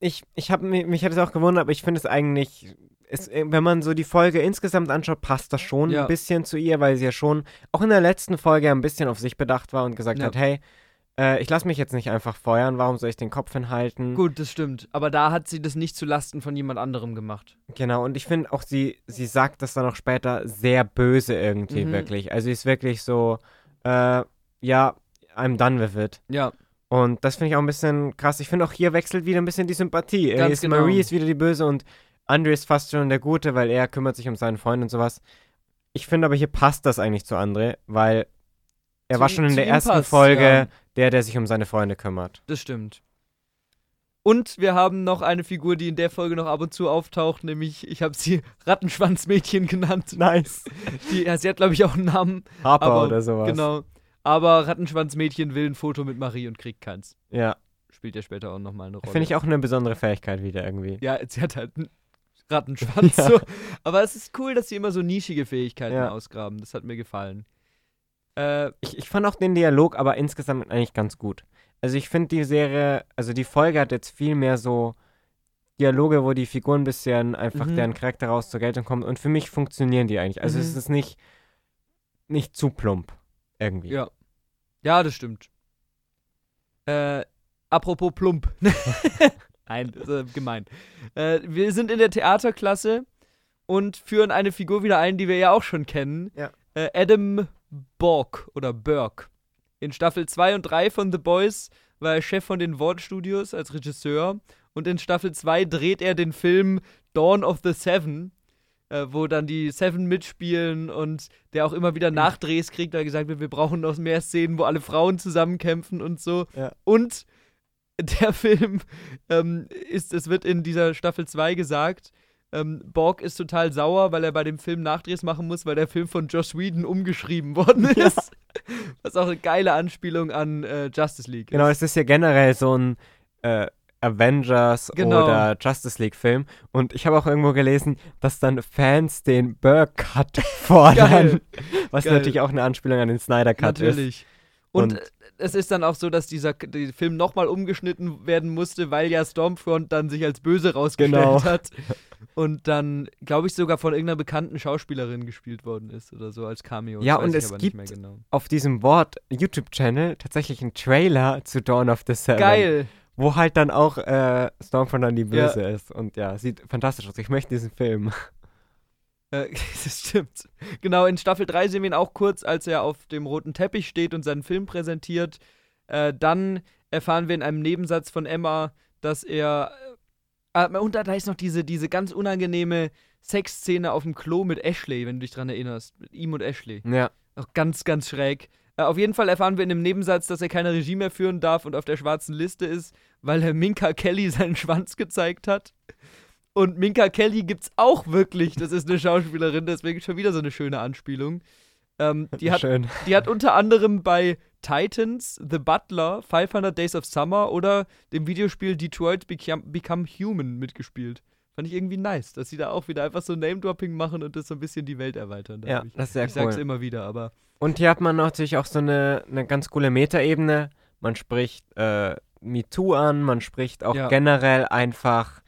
Ich, ich habe mich, mich hat es auch gewundert, aber ich finde es eigentlich, es, äh, wenn man so die Folge insgesamt anschaut, passt das schon Ja. ein bisschen zu ihr, weil sie ja schon auch in der letzten Folge ein bisschen auf sich bedacht war und gesagt Ja. hat, hey, äh, ich lasse mich jetzt nicht einfach feuern, warum soll ich den Kopf hinhalten? Gut, das stimmt. Aber da hat sie das nicht zu Lasten von jemand anderem gemacht. Genau, und ich finde auch, sie, sie sagt das dann auch später sehr böse irgendwie, Mhm. wirklich. Also sie ist wirklich so, äh, ja, I'm done with it. Ja, Und das finde ich auch ein bisschen krass. Ich finde auch hier wechselt wieder ein bisschen die Sympathie. Ganz ist, genau. Marie ist wieder die Böse und Andre ist fast schon der Gute, weil er kümmert sich um seinen Freund und sowas. Ich finde aber hier passt das eigentlich zu Andre, weil er Zu war schon in der ersten passt's, Folge ja. Der, der sich um seine Freunde kümmert. das stimmt. Und wir haben noch eine Figur, die in der Folge noch ab und zu auftaucht, nämlich, ich habe sie Rattenschwanzmädchen genannt. Nice. Die, ja, sie hat, glaube ich, auch einen Namen. Harper Aber oder sowas. Genau. Aber Rattenschwanzmädchen will ein Foto mit Marie und kriegt keins. Ja, Spielt ja später auch nochmal eine Rolle. finde ich auch eine besondere Fähigkeit wieder irgendwie. Ja, sie hat halt einen Rattenschwanz. Ja. So. Aber es ist cool, dass sie immer so nischige Fähigkeiten Ja. ausgraben. Das hat mir gefallen. Äh, Ich, ich fand auch den Dialog aber insgesamt eigentlich ganz gut. Also ich finde die Serie, also die Folge hat jetzt viel mehr so Dialoge, wo die Figuren ein bisschen einfach Mhm. deren Charakter raus zur Geltung kommen und für mich funktionieren die eigentlich. Also es Mhm. ist nicht, nicht zu plump irgendwie. Ja. Ja, das stimmt. Äh, apropos plump. Nein, äh, gemein. Äh, wir sind in der Theaterklasse und führen eine Figur wieder ein, die wir ja auch schon kennen. Ja. Äh, Adam Borg oder Burke. In Staffel 2 und 3 von The Boys war er Chef von den Wortstudios als Regisseur. Und in Staffel 2 dreht er den Film Dawn of the Seven, äh, wo dann die Seven mitspielen und der auch immer wieder Nachdrehs kriegt, weil gesagt wird, wir brauchen noch mehr Szenen, wo alle Frauen zusammenkämpfen und so. Ja. Und der Film ähm, ist, es wird in dieser Staffel 2 gesagt, ähm, Borg ist total sauer, weil er bei dem Film Nachdrehs machen muss, weil der Film von Joss Whedon umgeschrieben worden Ja. ist. Was auch eine geile Anspielung an äh, Justice League Genau, ist. es ist ja generell so ein äh, Avengers Genau. oder Justice League Film. Und ich habe auch irgendwo gelesen, dass dann Fans den Burke Cut fordern. Geil. Was Geil. natürlich auch eine Anspielung an den Snyder Cut ist. Natürlich. Und, Und- es ist dann auch so, dass dieser der Film nochmal umgeschnitten werden musste, weil ja Stormfront dann sich als böse rausgestellt Genau. hat. Und dann, glaube ich, sogar von irgendeiner bekannten Schauspielerin gespielt worden ist oder so als Cameo. Ja, Das und es gibt- nicht mehr genau. Auf diesem Wort YouTube-Channel tatsächlich einen Trailer zu Dawn of the Seven. Geil! Wo halt dann auch äh, Stormfront dann die Böse ist. Und ja, sieht fantastisch aus. Ich möchte diesen Film. Äh, das stimmt. Genau, in Staffel 3 sehen wir ihn auch kurz, als er auf dem roten Teppich steht und seinen Film präsentiert. Äh, dann erfahren wir in einem Nebensatz von Emma, dass er. Äh, und da, da ist noch diese, diese ganz unangenehme Sexszene auf dem Klo mit Ashley, wenn du dich dran erinnerst. Mit ihm und Ashley. Ja. Auch ganz, ganz schräg. Äh, auf jeden Fall erfahren wir in dem Nebensatz, dass er keine Regie mehr führen darf und auf der schwarzen Liste ist, weil er Minka Kelly seinen Schwanz gezeigt hat. Und Minka Kelly gibt's auch wirklich. Das ist eine Schauspielerin, deswegen schon wieder so eine schöne Anspielung. Ähm, die, hat, Schön. die hat unter anderem bei Titans, The Butler, 500 Days of Summer oder dem Videospiel Detroit Become, Become Human mitgespielt. Fand ich irgendwie nice, dass sie da auch wieder einfach so Name-Dropping machen und das so ein bisschen die Welt erweitern. Ja, dadurch. das ist sehr ich sag's cool. immer wieder, aber Und hier hat man natürlich auch so eine, eine ganz coole Metaebene. Man spricht äh, MeToo an, man spricht auch Ja. generell einfach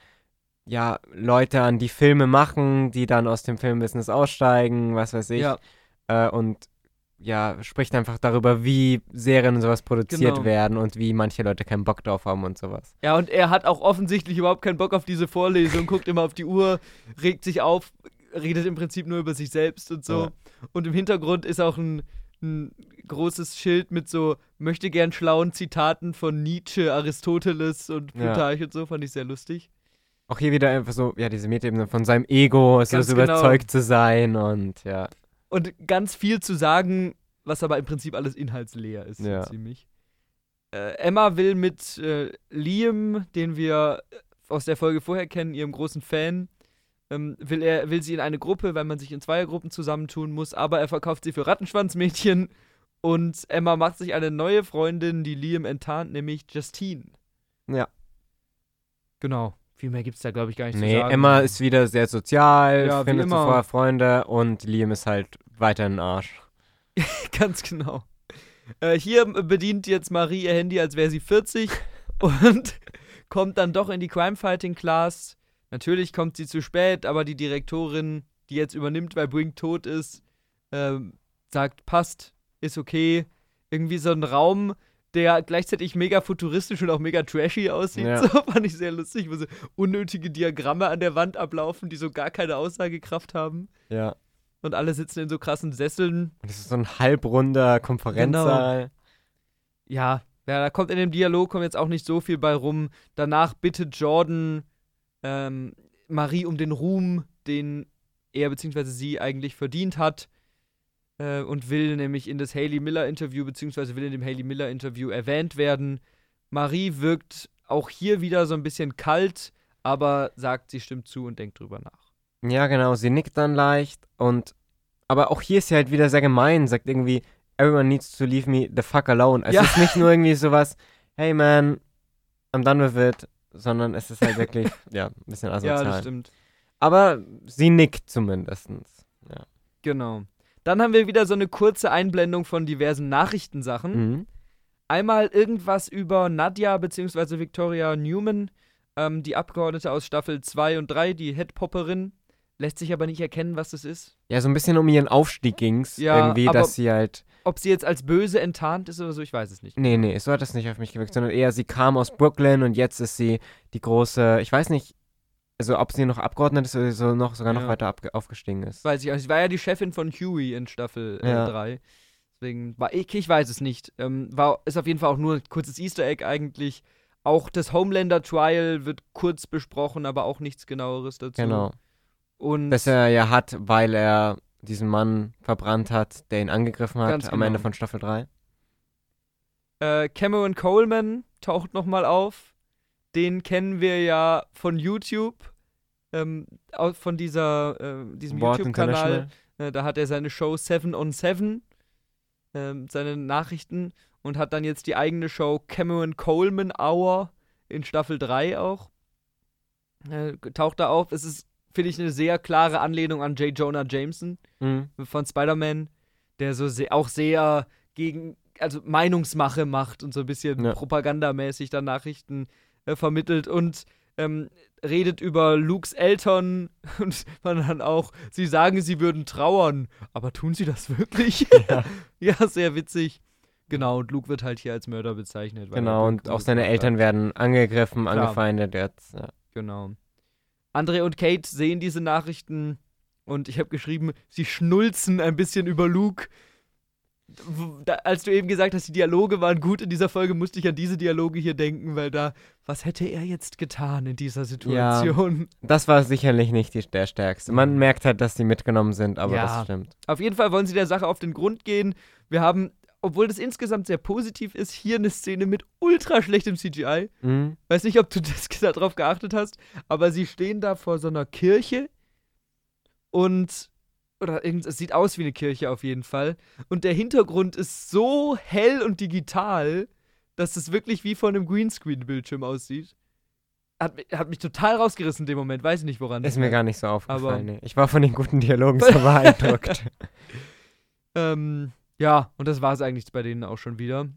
ja, Leute an, die Filme machen, die dann aus dem Filmbusiness aussteigen, was weiß ich. ja, Äh, und ja, spricht einfach darüber, wie Serien und sowas produziert Genau. werden und wie manche Leute keinen Bock drauf haben und sowas. Ja, und er hat auch offensichtlich überhaupt keinen Bock auf diese Vorlesung, guckt immer auf die Uhr, regt sich auf, redet im Prinzip nur über sich selbst und so. Ja. Und im Hintergrund ist auch ein, ein großes Schild mit so möchte gern schlauen Zitaten von Nietzsche, Aristoteles und Ja. Plutarch und so, fand ich sehr lustig. Auch hier wieder einfach so, ja, diese Metaebene von seinem Ego, Ganz so genau. überzeugt zu sein und ja. Und ganz viel zu sagen, was aber im Prinzip alles inhaltsleer ist, so Ja. ziemlich. Äh, Emma will mit äh, Liam, den wir aus der Folge vorher kennen, ihrem großen Fan, ähm, will, er, will sie in eine Gruppe, weil man sich in Zweiergruppen zusammentun muss, aber er verkauft sie für Rattenschwanzmädchen und Emma macht sich eine neue Freundin, die Liam enttarnt, nämlich Justine. Ja. Genau. Viel mehr gibt es da, glaube ich, gar nicht zu Nee, sagen. Emma ist wieder sehr sozial, Ja, findet immer. sofort Freunde und Liam ist halt weiter ein Arsch. Ganz genau. Äh, hier bedient jetzt Marie ihr Handy, als wäre sie 40 und kommt dann doch in die Crime-Fighting Class. Natürlich kommt sie zu spät, aber die Direktorin, die jetzt übernimmt, weil Brink tot ist, ähm, sagt, passt, ist okay. Irgendwie so ein Raum, der gleichzeitig mega futuristisch und auch mega trashy aussieht. Ja. So fand ich sehr lustig, wo so unnötige Diagramme an der Wand ablaufen, die so gar keine Aussagekraft haben. Ja. Und alle sitzen in so krassen Sesseln das ist so ein halbrunder Konferenzsaal. ja, ja, da kommt in dem Dialog kommt jetzt auch nicht so viel bei rum. Danach bittet Jordan ähm, Marie um den Ruhm, den er bzw. sie eigentlich verdient hat. Äh, und will nämlich in das Haley Miller Interview, beziehungsweise will in dem Haley Miller Interview erwähnt werden. Marie wirkt auch hier wieder so ein bisschen kalt, aber sagt, sie stimmt zu und denkt drüber nach. Ja, genau, sie nickt dann leicht und aber auch hier ist sie halt wieder sehr gemein, sagt irgendwie, everyone needs to leave me the fuck alone. Es Ja. ist nicht nur irgendwie sowas, hey man, I'm done with it, sondern es ist halt wirklich, ja, ein bisschen Ja, asozial. das stimmt. Aber sie nickt zumindest. Genau. Dann haben wir wieder so eine kurze Einblendung von diversen Nachrichtensachen. Mhm. Einmal irgendwas über Nadja bzw. Victoria Newman, ähm, die Abgeordnete aus Staffel 2 und 3, die Headpopperin. Lässt sich aber nicht erkennen, was das ist. Ja, so ein bisschen um ihren Aufstieg ging's. Ja, irgendwie, dass sie halt. Ob sie jetzt als böse enttarnt ist oder so, ich weiß es nicht. Nee, nee, so hat das nicht auf mich gewirkt, sondern eher, sie kam aus Brooklyn und jetzt ist sie die große, ich weiß nicht, also ob sie noch Abgeordnete ist oder so noch, sogar noch Ja. weiter aufgestiegen ist. Weiß ich auch. Sie war ja die Chefin von Huey in Staffel äh, Ja. 3. Deswegen war ich, ich weiß es nicht. Ähm, war, ist auf jeden Fall auch nur ein kurzes Easter Egg eigentlich. Auch das Homelander Trial wird kurz besprochen, aber auch nichts genaueres dazu. Genau. Und Das er ja hat, weil er diesen Mann verbrannt hat, der ihn angegriffen hat Ganz am Ende genau. von Staffel 3. äh, Cameron Coleman taucht nochmal auf. Den kennen wir ja von YouTube. Ähm, von dieser, äh, diesem YouTube-Kanal. Äh, da hat er seine Show Seven on Seven, ähm, seine Nachrichten und hat dann jetzt die eigene Show Cameron Coleman Hour in Staffel 3 auch. Äh, taucht da auf. Es ist, finde ich, eine sehr klare Anlehnung an J. Jonah Jameson Mhm. von Spider-Man, der so se auch sehr gegen, also Meinungsmache macht und so ein bisschen Ja. propagandamäßig dann Nachrichten äh, vermittelt und ähm, redet über Lukes Eltern und man dann auch, sie sagen, sie würden trauern, aber tun sie das wirklich? Ja. ja, sehr witzig. Genau, und Luke wird halt hier als Mörder bezeichnet. Genau, und auch seine hat. Eltern werden angegriffen, Klar. angefeindet. Jetzt, ja. Genau. Andre und Kate sehen diese Nachrichten und ich habe geschrieben, sie schnulzen ein bisschen über Luke. Da, als du eben gesagt hast, die Dialoge waren gut in dieser Folge, musste ich an diese Dialoge hier denken, weil da, was hätte er jetzt getan in dieser Situation? Das war sicherlich nicht die, der stärkste. Man merkt halt, dass sie mitgenommen sind, aber Ja. das stimmt. Auf jeden Fall wollen sie der Sache auf den Grund gehen. Wir haben, obwohl das insgesamt sehr positiv ist, hier eine Szene mit ultra schlechtem CGI. Mhm. Weiß nicht, ob du das darauf geachtet hast, aber sie stehen da vor so einer Kirche und oder es sieht aus wie eine Kirche auf jeden Fall und der Hintergrund ist so hell und digital, dass es wirklich wie von einem Greenscreen-Bildschirm aussieht. Hat, hat mich total rausgerissen in dem Moment, weiß ich nicht woran. Ist mir gar nicht so aufgefallen. Aber- nee. Ich war von den guten Dialogen so beeindruckt. Ähm, ja, und das war es eigentlich bei denen auch schon wieder.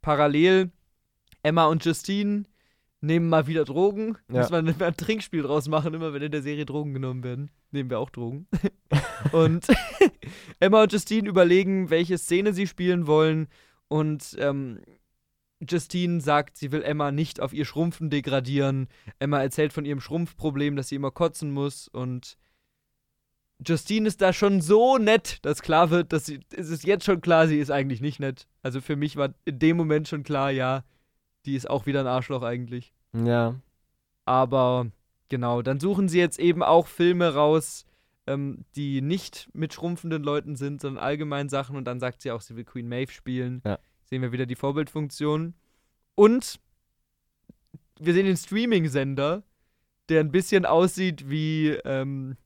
Parallel, Emma und Justine nehmen mal wieder Drogen. Ja. Muss man ein Trinkspiel draus machen, immer wenn in der Serie Drogen genommen werden. Nehmen wir auch Drogen. und Emma und Justine überlegen, welche Szene sie spielen wollen. Und ähm, Justine sagt, sie will Emma nicht auf ihr Schrumpfen degradieren. Emma erzählt von ihrem Schrumpfproblem, dass sie immer kotzen muss. Und Justine ist da schon so nett, dass klar wird, dass sie, es ist jetzt schon klar, sie ist eigentlich nicht nett. Also für mich war in dem Moment schon klar, ja, die ist auch wieder ein Arschloch eigentlich. ja. Aber genau, dann suchen sie jetzt eben auch Filme raus, ähm, die nicht mit schrumpfenden Leuten sind, sondern allgemein Sachen. Und dann sagt sie auch, sie will Queen Maeve spielen. Ja. Sehen wir wieder die Vorbildfunktion. Und wir sehen den Streaming-Sender, der ein bisschen aussieht wie ähm,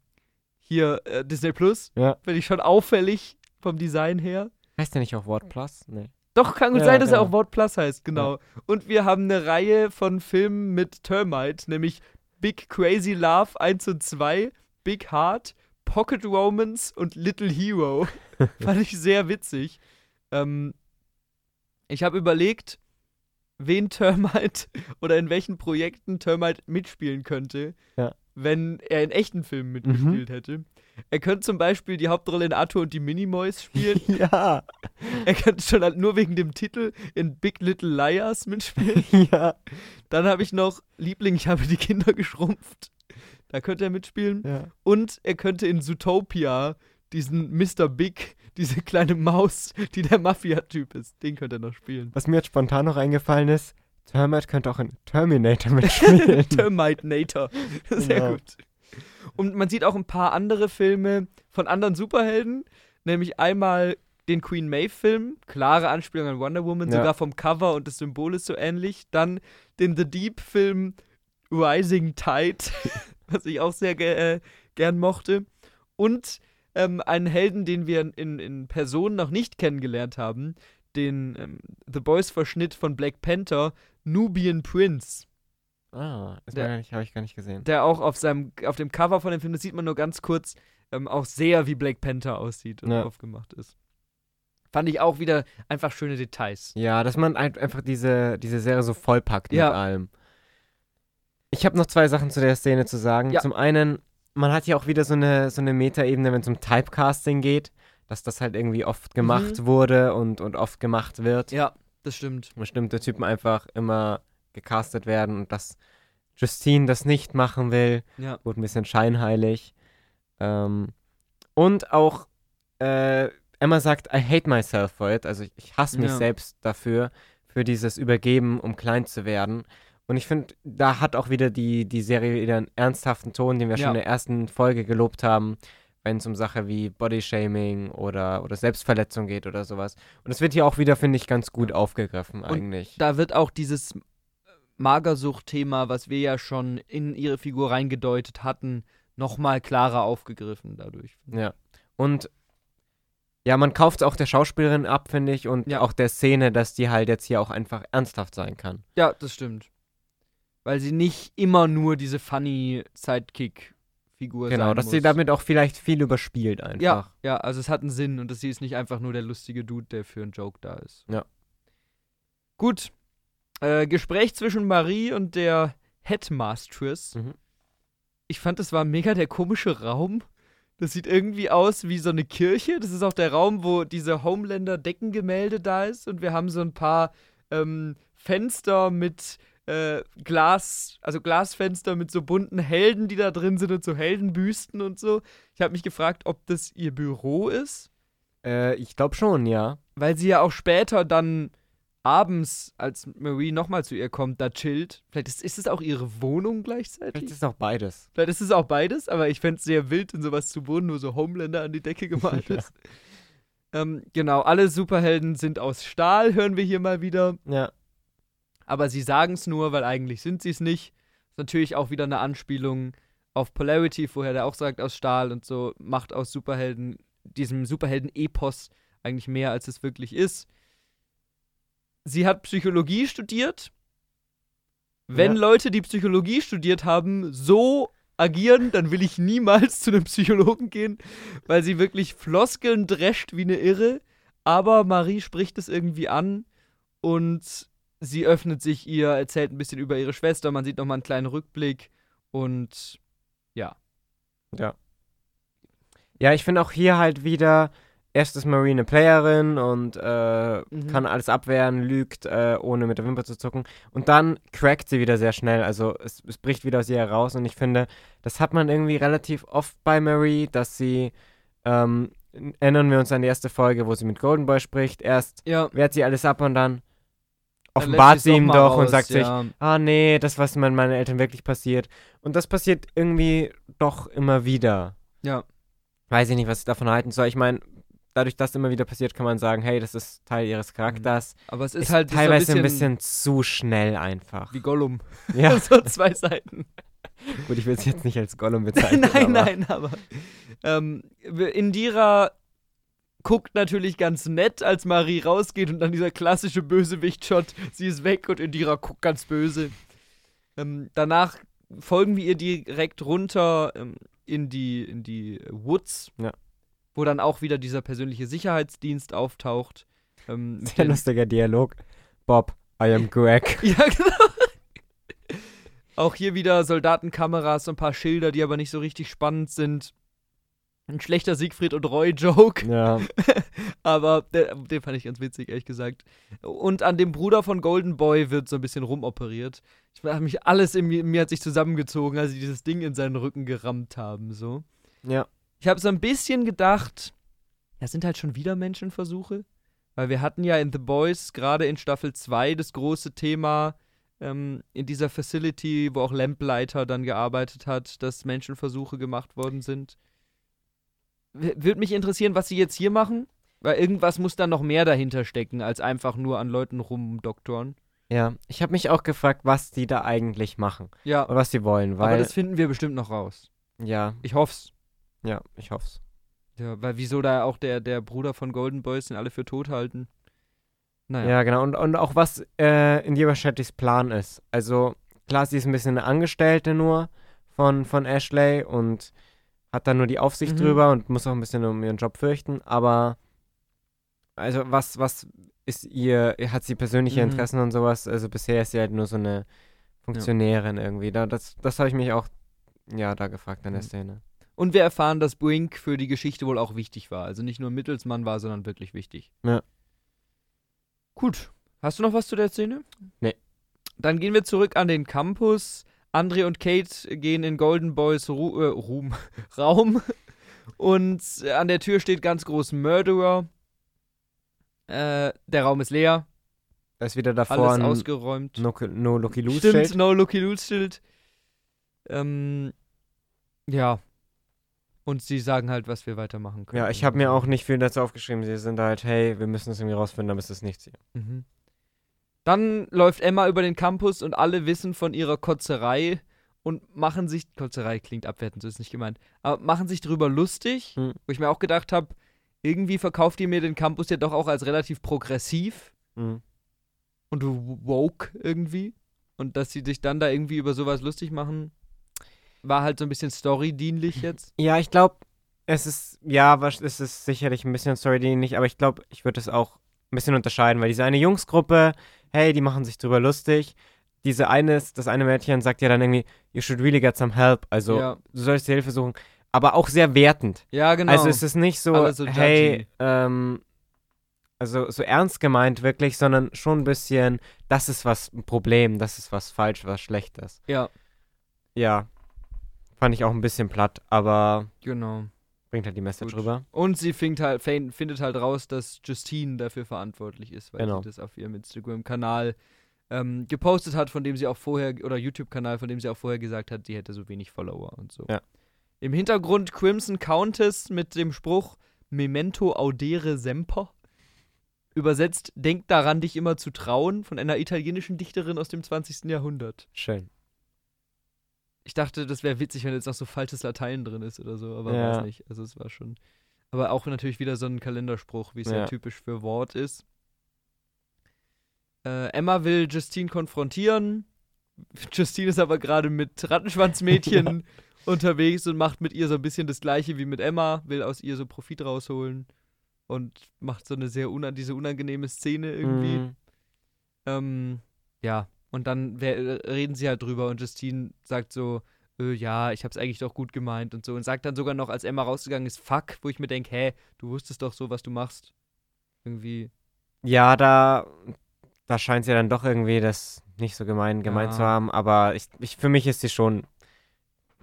hier äh, Disney Plus. Ja. Finde ich schon auffällig vom Design her. Heißt der nicht auch Wort Plus? Nee. Doch, kann gut Ja, sein, dass er genau. auch Wort Plus heißt, genau. Und wir haben eine Reihe von Filmen mit Termite, nämlich Big Crazy Love 1 und 2, Big Heart, Pocket Romance und Little Hero. Fand ich sehr witzig. Ähm, ich habe überlegt, wen Termite oder in welchen Projekten Termite mitspielen könnte, Ja. wenn er in echten Filmen Mhm. mitgespielt hätte. Er könnte zum Beispiel die Hauptrolle in Arthur und die Minimoys spielen. ja. Er könnte schon halt nur wegen dem Titel in Big Little Liars mitspielen. ja. Dann habe ich noch Liebling, ich habe die Kinder geschrumpft. Da könnte er mitspielen. Ja. Und er könnte in Zootopia diesen Mr. Big, diese kleine Maus, die der Mafia-Typ ist, den könnte er noch spielen. Was mir jetzt spontan noch eingefallen ist, Termite könnte auch in Terminator mitspielen. Termite Nator. Sehr Genau. gut. Und man sieht auch ein paar andere Filme von anderen Superhelden, nämlich einmal den Queen Maeve-Film, klare Anspielung an Wonder Woman, Ja. sogar vom Cover und das Symbol ist so ähnlich. Dann den The Deep-Film Rising Tide, was ich auch sehr ge äh, gern mochte. Und ähm, einen Helden, den wir in, in Person noch nicht kennengelernt haben, den ähm, The Boys-Verschnitt von Black Panther, Nubian Prince. Ah, habe ich gar nicht gesehen. der auch auf seinem auf dem Cover von dem Film, das sieht man nur ganz kurz, ähm, auch sehr wie Black Panther aussieht und Ja. aufgemacht ist. Fand ich auch wieder einfach schöne Details. Ja, dass man ein, einfach diese, diese Serie so vollpackt Ja. mit allem. Ich habe noch zwei Sachen zu der Szene zu sagen. Ja. Zum einen, man hat ja auch wieder so eine, so eine Metaebene, wenn es um Typecasting geht, dass das halt irgendwie oft gemacht wurde und, und oft gemacht wird. Ja, das stimmt. Bestimmte Typen einfach immer gecastet werden und dass Justine das nicht machen will, Ja. wurde ein bisschen scheinheilig. Ähm, und auch äh, Emma sagt, I hate myself for it. Also ich, ich hasse mich Ja. selbst dafür, für dieses Übergeben, um klein zu werden. Und ich finde, da hat auch wieder die, die Serie wieder einen ernsthaften Ton, den wir Ja. schon in der ersten Folge gelobt haben, wenn es um Sache wie Bodyshaming oder, oder Selbstverletzung geht oder sowas. Und es wird hier auch wieder, finde ich, ganz gut aufgegriffen eigentlich. Da wird auch dieses Magersucht-Thema, was wir ja schon in ihre Figur reingedeutet hatten, nochmal klarer aufgegriffen dadurch. Ja. Und ja, man kauft es auch der Schauspielerin ab, finde ich, und Ja. auch der Szene, dass die halt jetzt hier auch einfach ernsthaft sein kann. Ja, das stimmt. Weil sie nicht immer nur diese funny Sidekick-Figur genau, sein dass muss. sie damit auch vielleicht viel überspielt einfach. Ja, ja, also es hat einen Sinn und dass sie ist nicht einfach nur der lustige Dude, der für einen Joke da ist. Ja. Gut. Äh, Gespräch zwischen Marie und der Headmistress. Mhm. Ich fand, das war mega der komische Raum. Das sieht irgendwie aus wie so eine Kirche. Das ist auch der Raum, wo diese Homelander-Deckengemälde da ist. Und wir haben so ein paar ähm, Fenster mit äh, Glas, also Glasfenster mit so bunten Helden, die da drin sind und so Heldenbüsten und so. Ich habe mich gefragt, ob das ihr Büro ist, Äh, ich glaube schon, ja. weil sie ja auch später dann abends, als Marie nochmal zu ihr kommt, da chillt. Vielleicht ist, ist es auch ihre Wohnung gleichzeitig. Vielleicht ist es auch beides. Vielleicht ist es auch beides, aber ich fände es sehr wild, in sowas zu wohnen, nur so Homelander an die Decke gemalt Ja. ist. ähm, genau, alle Superhelden sind aus Stahl, hören wir hier mal wieder. Ja. Aber sie sagen es nur, weil eigentlich sind sie es nicht. Ist natürlich auch wieder eine Anspielung auf Polarity, vorher der auch sagt aus Stahl und so, macht aus Superhelden, diesem Superhelden-Epos eigentlich mehr, als es wirklich ist. Sie hat Psychologie studiert. Wenn Ja. Leute, die Psychologie studiert haben, so agieren, dann will ich niemals zu einem Psychologen gehen, weil sie wirklich Floskeln drescht wie eine Irre. Aber Marie spricht es irgendwie an und sie öffnet sich ihr, erzählt ein bisschen über ihre Schwester. Man sieht nochmal einen kleinen Rückblick und ja. Ja. Ja, ich finde auch hier halt wieder, erst ist Marie eine Playerin und äh, Mhm. kann alles abwehren, lügt, äh, ohne mit der Wimper zu zucken. Und dann crackt sie wieder sehr schnell. Also es, es bricht wieder aus ihr heraus. Und ich finde, das hat man irgendwie relativ oft bei Marie, dass sie, ähm, erinnern wir uns an die erste Folge, wo sie mit Golden Boy spricht. Erst Ja. wehrt sie alles ab und dann offenbart sie ihm doch und raus, sagt sich, ja. ah nee, das, was mit meinen Eltern wirklich passiert. Und das passiert irgendwie doch immer wieder. Ja. Weiß ich nicht, was ich davon halten soll. Ich meine, dadurch, dass immer wieder passiert, kann man sagen, hey, das ist Teil ihres Charakters. Aber es ist, Ist, halt teilweise ein bisschen zu schnell einfach. wie Gollum. Ja, so zwei Seiten. gut, ich will es jetzt nicht als Gollum bezeichnen. nein, aber nein, aber ähm, Indira guckt natürlich ganz nett, als Marie rausgeht und dann dieser klassische Bösewicht-Shot, sie ist weg und Indira guckt ganz böse. Ähm, danach folgen wir ihr direkt runter ähm, in die, in die Woods, Ja. wo dann auch wieder dieser persönliche Sicherheitsdienst auftaucht. Ähm, Sehr lustiger Dialog. Bob, I am Greg. Ja, genau. Auch hier wieder Soldatenkameras, so ein paar Schilder, die aber nicht so richtig spannend sind. Ein schlechter Siegfried und Roy-Joke, ja, aber der, den fand ich ganz witzig, ehrlich gesagt. Und an dem Bruder von Golden Boy wird so ein bisschen rumoperiert. Ich habe mich alles in mir, in mir hat sich zusammengezogen, als sie dieses Ding in seinen Rücken gerammt haben, so. ja. Ich habe so ein bisschen gedacht, das sind halt schon wieder Menschenversuche. Weil wir hatten ja in The Boys gerade in Staffel 2 das große Thema ähm, in dieser Facility, wo auch Lamplighter dann gearbeitet hat, dass Menschenversuche gemacht worden sind. Würde mich interessieren, was sie jetzt hier machen. Weil irgendwas muss da noch mehr dahinter stecken, als einfach nur an Leuten rumdoktoren. Ja, ich habe mich auch gefragt, was die da eigentlich machen Ja, und was sie wollen, aber weil das finden wir bestimmt noch raus. ja, Ich hoff's. ja, ich hoff's. Ja, weil wieso da auch der, der Bruder von Golden Boys den alle für tot halten? Naja. Ja, genau. Und, und auch was äh, in Diva Shettys Plan ist. Also, klar, sie ist ein bisschen eine Angestellte nur von, von Ashley und hat dann nur die Aufsicht Mhm. drüber und muss auch ein bisschen um ihren Job fürchten. Aber, also, was, was ist ihr, hat sie persönliche Mhm. Interessen und sowas? Also, bisher ist sie halt nur so eine Funktionärin irgendwie. Da, das das habe ich mich auch, ja, da gefragt an der Mhm. Szene. Und wir erfahren, dass Brink für die Geschichte wohl auch wichtig war. Also nicht nur Mittelsmann war, sondern wirklich wichtig. Ja. Gut. Hast du noch was zu der Szene? Nee. Dann gehen wir zurück an den Campus. Andre und Kate gehen in Golden Boys Ru äh, Ruhm, Raum. Und äh, an der Tür steht ganz groß Murderer. Äh, der Raum ist leer. Da ist wieder davor Alles ausgeräumt. No, no Lucky Lose Stimmt, Schild. No Lucky Luke Schild. Ähm, ja. Und sie sagen halt, was wir weitermachen können. Ja, ich habe mir auch nicht viel dazu aufgeschrieben. Sie sind halt, hey, wir müssen es irgendwie rausfinden, aber es ist nichts hier. Mhm. Dann läuft Emma über den Campus und alle wissen von ihrer Kotzerei und machen sich, Kotzerei klingt abwertend, so ist nicht gemeint, aber machen sich drüber lustig, Hm. wo ich mir auch gedacht habe, irgendwie verkauft ihr mir den Campus ja doch auch als relativ progressiv Mhm. und woke irgendwie. Und dass sie sich dann da irgendwie über sowas lustig machen, war halt so ein bisschen storydienlich jetzt. Ja, ich glaube, es ist, ja, was- es ist sicherlich ein bisschen storydienlich, aber ich glaube, ich würde es auch ein bisschen unterscheiden, weil diese eine Jungsgruppe, hey, die machen sich drüber lustig. Diese eine, das eine Mädchen sagt ja dann irgendwie, you should really get some help. Also, ja. du sollst dir Hilfe suchen. Aber auch sehr wertend. ja, genau. Also, es ist nicht so, so hey, ähm, also so ernst gemeint wirklich, sondern schon ein bisschen, das ist was ein Problem, das ist was falsch, was Schlechtes. ja, Ja, fand ich auch ein bisschen platt, aber genau. Bringt halt die Message Gut. rüber. Und sie findet halt, fin- findet halt raus, dass Justine dafür verantwortlich ist, weil Genau. sie das auf ihrem Instagram-Kanal ähm, gepostet hat, von dem sie auch vorher, oder YouTube-Kanal, von dem sie auch vorher gesagt hat, sie hätte so wenig Follower und so. Ja. Im Hintergrund Crimson Countess mit dem Spruch Memento audere semper. Übersetzt, denk daran, dich immer zu trauen, von einer italienischen Dichterin aus dem 20. Jahrhundert. Schön. Ich dachte, das wäre witzig, wenn jetzt noch so falsches Latein drin ist oder so, aber Ja. es nicht. Also es war schon. Aber auch natürlich wieder so ein Kalenderspruch, wie es ja. Ja. typisch für Wort ist. Äh, Emma will Justine konfrontieren. Justine ist aber gerade mit Rattenschwanzmädchen unterwegs und macht mit ihr so ein bisschen das gleiche wie mit Emma, will aus ihr so Profit rausholen und macht so eine sehr una diese unangenehme Szene irgendwie. Mhm. Ähm, ja, und dann reden sie halt drüber und Justine sagt so, äh, ja, ich hab's eigentlich doch gut gemeint und so. Und sagt dann sogar noch, als Emma rausgegangen ist, fuck, wo ich mir denke, hä, du wusstest doch so, was du machst. Irgendwie. Ja, da, da scheint sie dann doch irgendwie das nicht so gemein gemeint Ja. zu haben, aber ich, ich, für mich ist sie schon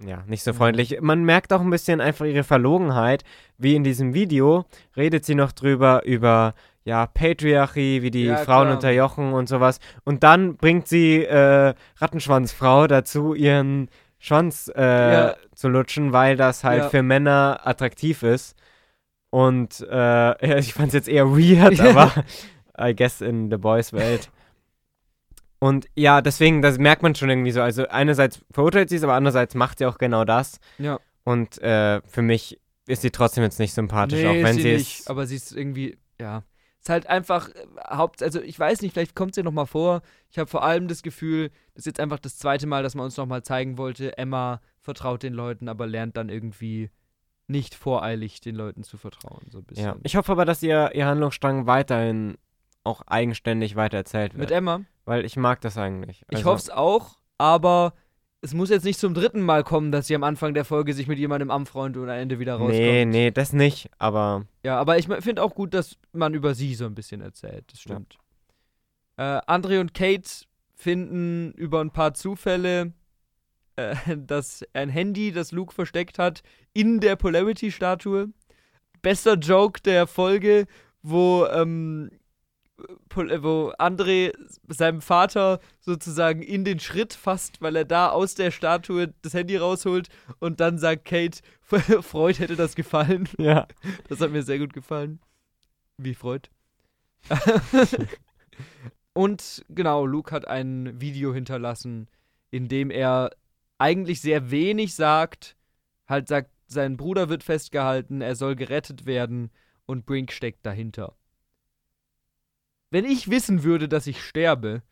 ja, nicht so Mhm. freundlich. Man merkt auch ein bisschen einfach ihre Verlogenheit, wie in diesem Video redet sie noch drüber über ja, Patriarchie, wie die Ja, Frauen klar. unterjochen und sowas. Und dann bringt sie äh, Rattenschwanzfrau dazu, ihren Schwanz äh, Ja. zu lutschen, weil das halt Ja. für Männer attraktiv ist. Und äh, ich fand es jetzt eher weird, aber I guess in The Boys Welt. Und ja, deswegen, das merkt man schon irgendwie so. Also einerseits verurteilt sie es, aber andererseits macht sie auch genau das. Ja. Und äh, für mich ist sie trotzdem jetzt nicht sympathisch, Nee, auch wenn ist sie, sie nicht, aber sie ist irgendwie, ja. Ist halt einfach äh, Haupt, also ich weiß nicht, vielleicht kommt sie noch mal vor. Ich habe vor allem das Gefühl, das ist jetzt einfach das zweite Mal, dass man uns noch mal zeigen wollte, Emma vertraut den Leuten, aber lernt dann irgendwie nicht voreilig den Leuten zu vertrauen, so ein bisschen. ja. Ich hoffe aber, dass ihr, ihr Handlungsstrang weiterhin auch eigenständig weitererzählt Mit wird. Emma. weil ich mag das eigentlich. Ich Also, hoffe es auch, aber es muss jetzt nicht zum dritten Mal kommen, dass sie am Anfang der Folge sich mit jemandem anfreundet und am Ende wieder rauskommt. Nee, nee, das nicht. Aber Ja, aber ich finde auch gut, dass man über sie so ein bisschen erzählt. Das Ja. stimmt. Äh, Andre und Kate finden über ein paar Zufälle, äh, dass ein Handy, das Luke versteckt hat, in der Polarity-Statue. Bester Joke der Folge, wo, ähm, äh, wo André seinem Vater sozusagen in den Schritt fasst, weil er da aus der Statue das Handy rausholt und dann sagt Kate, Freud hätte das gefallen. ja. Das hat mir sehr gut gefallen. Wie Freud. Und genau, Luke hat ein Video hinterlassen, in dem er eigentlich sehr wenig sagt, halt sagt, sein Bruder wird festgehalten, er soll gerettet werden und Brink steckt dahinter. Wenn ich wissen würde, dass ich sterbe,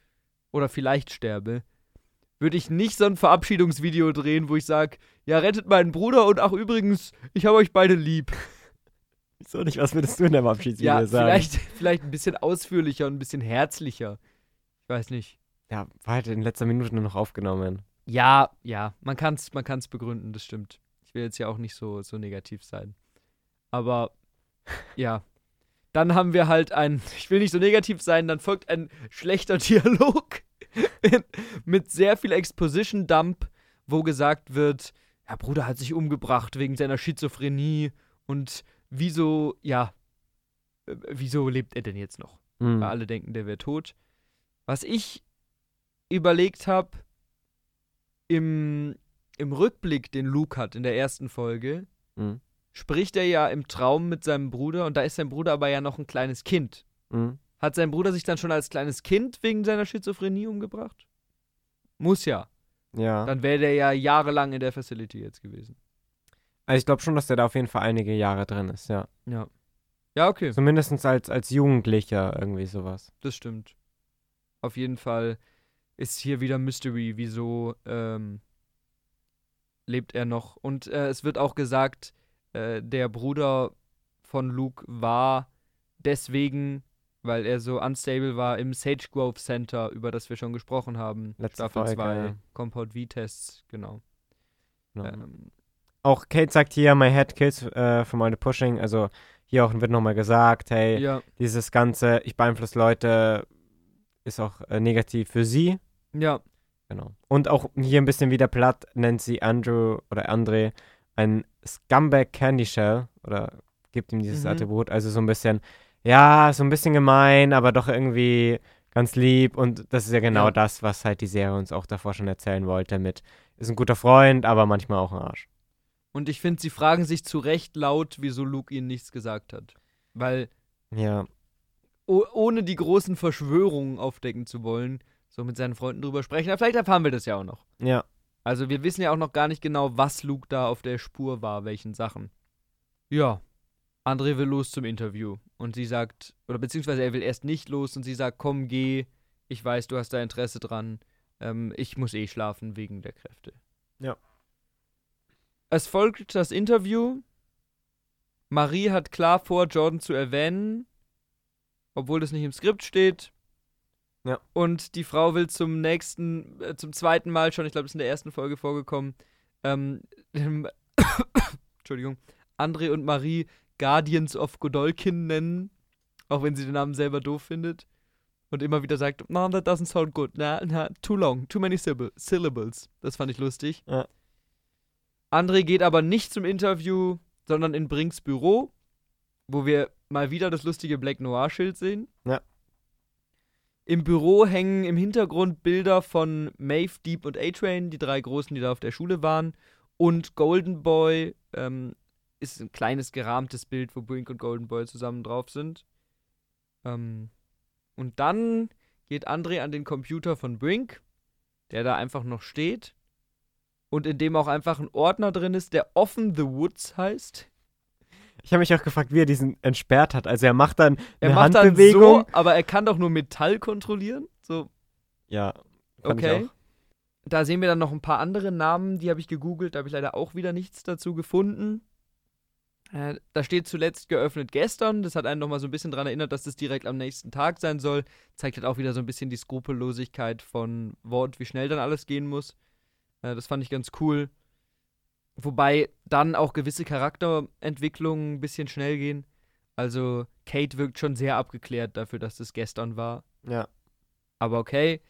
oder vielleicht sterbe, würde ich nicht so ein Verabschiedungsvideo drehen, wo ich sage, ja, rettet meinen Bruder und ach übrigens, ich habe euch beide lieb. Wieso nicht? Was würdest du in deinem Abschiedsvideo Ja, sagen? vielleicht, vielleicht ein bisschen ausführlicher und ein bisschen herzlicher. Ich weiß nicht. Ja, war halt in letzter Minute nur noch aufgenommen. Ja, ja, man kann es man kann's begründen, das stimmt. Ich will jetzt ja auch nicht so, so negativ sein. Aber ja. Dann haben wir halt ein, ich will nicht so negativ sein, dann folgt ein schlechter Dialog mit sehr viel Exposition-Dump, wo gesagt wird, ja, Bruder hat sich umgebracht wegen seiner Schizophrenie und wieso, ja, äh, wieso lebt er denn jetzt noch? Hm. weil alle denken, der wäre tot. Was ich überlegt habe, im, im Rückblick, den Luke hat in der ersten Folge, Hm. Spricht er ja im Traum mit seinem Bruder und da ist sein Bruder aber ja noch ein kleines Kind. Hm. Hat sein Bruder sich dann schon als kleines Kind wegen seiner Schizophrenie umgebracht? Muss ja. Ja. Dann wäre der ja jahrelang in der Facility jetzt gewesen. Also ich glaube schon, dass der da auf jeden Fall einige Jahre drin ist, ja. Ja. Ja, okay. Zumindest als, als Jugendlicher irgendwie sowas. Das stimmt. Auf jeden Fall ist hier wieder Mystery, wieso ähm, lebt er noch. Und äh, es wird auch gesagt, äh, der Bruder von Luke war deswegen, weil er so unstable war, im Sage Grove Center, über das wir schon gesprochen haben. Letzte Staffel Folge, 2, ja. Compound V-Tests, genau. Ja. Ähm, Auch Kate sagt hier, my head kills äh, from all the pushing. Also hier auch wird nochmal gesagt, hey, ja, dieses Ganze, ich beeinflusse Leute, ist auch äh, negativ für sie. ja, Genau. Und auch hier ein bisschen wieder platt nennt sie Andrew oder André ein Scumbag Candy Shell oder gibt ihm dieses Mhm. Attribut. Also so ein bisschen, ja, so ein bisschen gemein, aber doch irgendwie ganz lieb. Und das ist ja genau Ja. das, was halt die Serie uns auch davor schon erzählen wollte mit, ist ein guter Freund, aber manchmal auch ein Arsch. Und ich finde, sie fragen sich zu Recht laut, wieso Luke ihnen nichts gesagt hat. Weil Ja, oh, ohne die großen Verschwörungen aufdecken zu wollen, so mit seinen Freunden drüber sprechen. Aber vielleicht erfahren wir das ja auch noch. ja, Also wir wissen ja auch noch gar nicht genau, was Luke da auf der Spur war, welchen Sachen. Ja, André will los zum Interview und sie sagt, oder beziehungsweise er will erst nicht los und sie sagt, komm, geh, ich weiß, du hast da Interesse dran, ähm, ich muss eh schlafen wegen der Kräfte. Ja. Es folgt das Interview. Marie hat klar vor, Jordan zu erwähnen, obwohl das nicht im Skript steht. Ja. Und die Frau will zum nächsten, äh, zum zweiten Mal schon, ich glaube, das ist in der ersten Folge vorgekommen, ähm, Entschuldigung, André und Marie Guardians of Godolkin nennen, auch wenn sie den Namen selber doof findet. Und immer wieder sagt, Mom, that doesn't sound good. Na, na, too long, too many syllab- syllables. Das fand ich lustig. Ja. André geht aber nicht zum Interview, sondern in Brinks Büro, wo wir mal wieder das lustige Black Noir-Schild sehen. Ja. Im Büro hängen im Hintergrund Bilder von Maeve, Deep und A-Train, die drei Großen, die da auf der Schule waren. Und Golden Boy ähm, ist ein kleines gerahmtes Bild, wo Brink und Golden Boy zusammen drauf sind. Ähm, und dann geht André an den Computer von Brink, der da einfach noch steht. Und in dem auch einfach ein Ordner drin ist, der Offen the Woods heißt. Ich habe mich auch gefragt, wie er diesen entsperrt hat. Also er macht dann Er eine macht dann Handbewegung. so, aber er kann doch nur Metall kontrollieren. So, Ja, okay. Da sehen wir dann noch ein paar andere Namen, die habe ich gegoogelt, da habe ich leider auch wieder nichts dazu gefunden. Äh, da steht zuletzt geöffnet gestern. Das hat einen nochmal so ein bisschen daran erinnert, dass das direkt am nächsten Tag sein soll. Zeigt halt auch wieder so ein bisschen die Skrupellosigkeit von Wort, wie schnell dann alles gehen muss. Äh, das fand ich ganz cool. Wobei dann auch gewisse Charakterentwicklungen ein bisschen schnell gehen. Also Kate wirkt schon sehr abgeklärt dafür, dass das gestern war. Ja. Aber okay.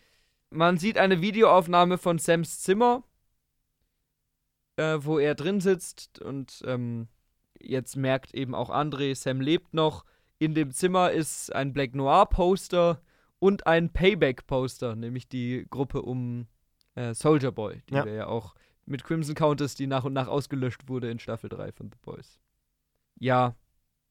Man sieht eine Videoaufnahme von Sams Zimmer, äh, wo er drin sitzt und ähm, jetzt merkt eben auch André, Sam lebt noch. In dem Zimmer ist ein Black Noir Poster und ein Payback Poster, nämlich die Gruppe um äh, Soldier Boy, die Ja. wir ja auch mit Crimson Countess, die nach und nach ausgelöscht wurde in Staffel 3 von The Boys. Ja,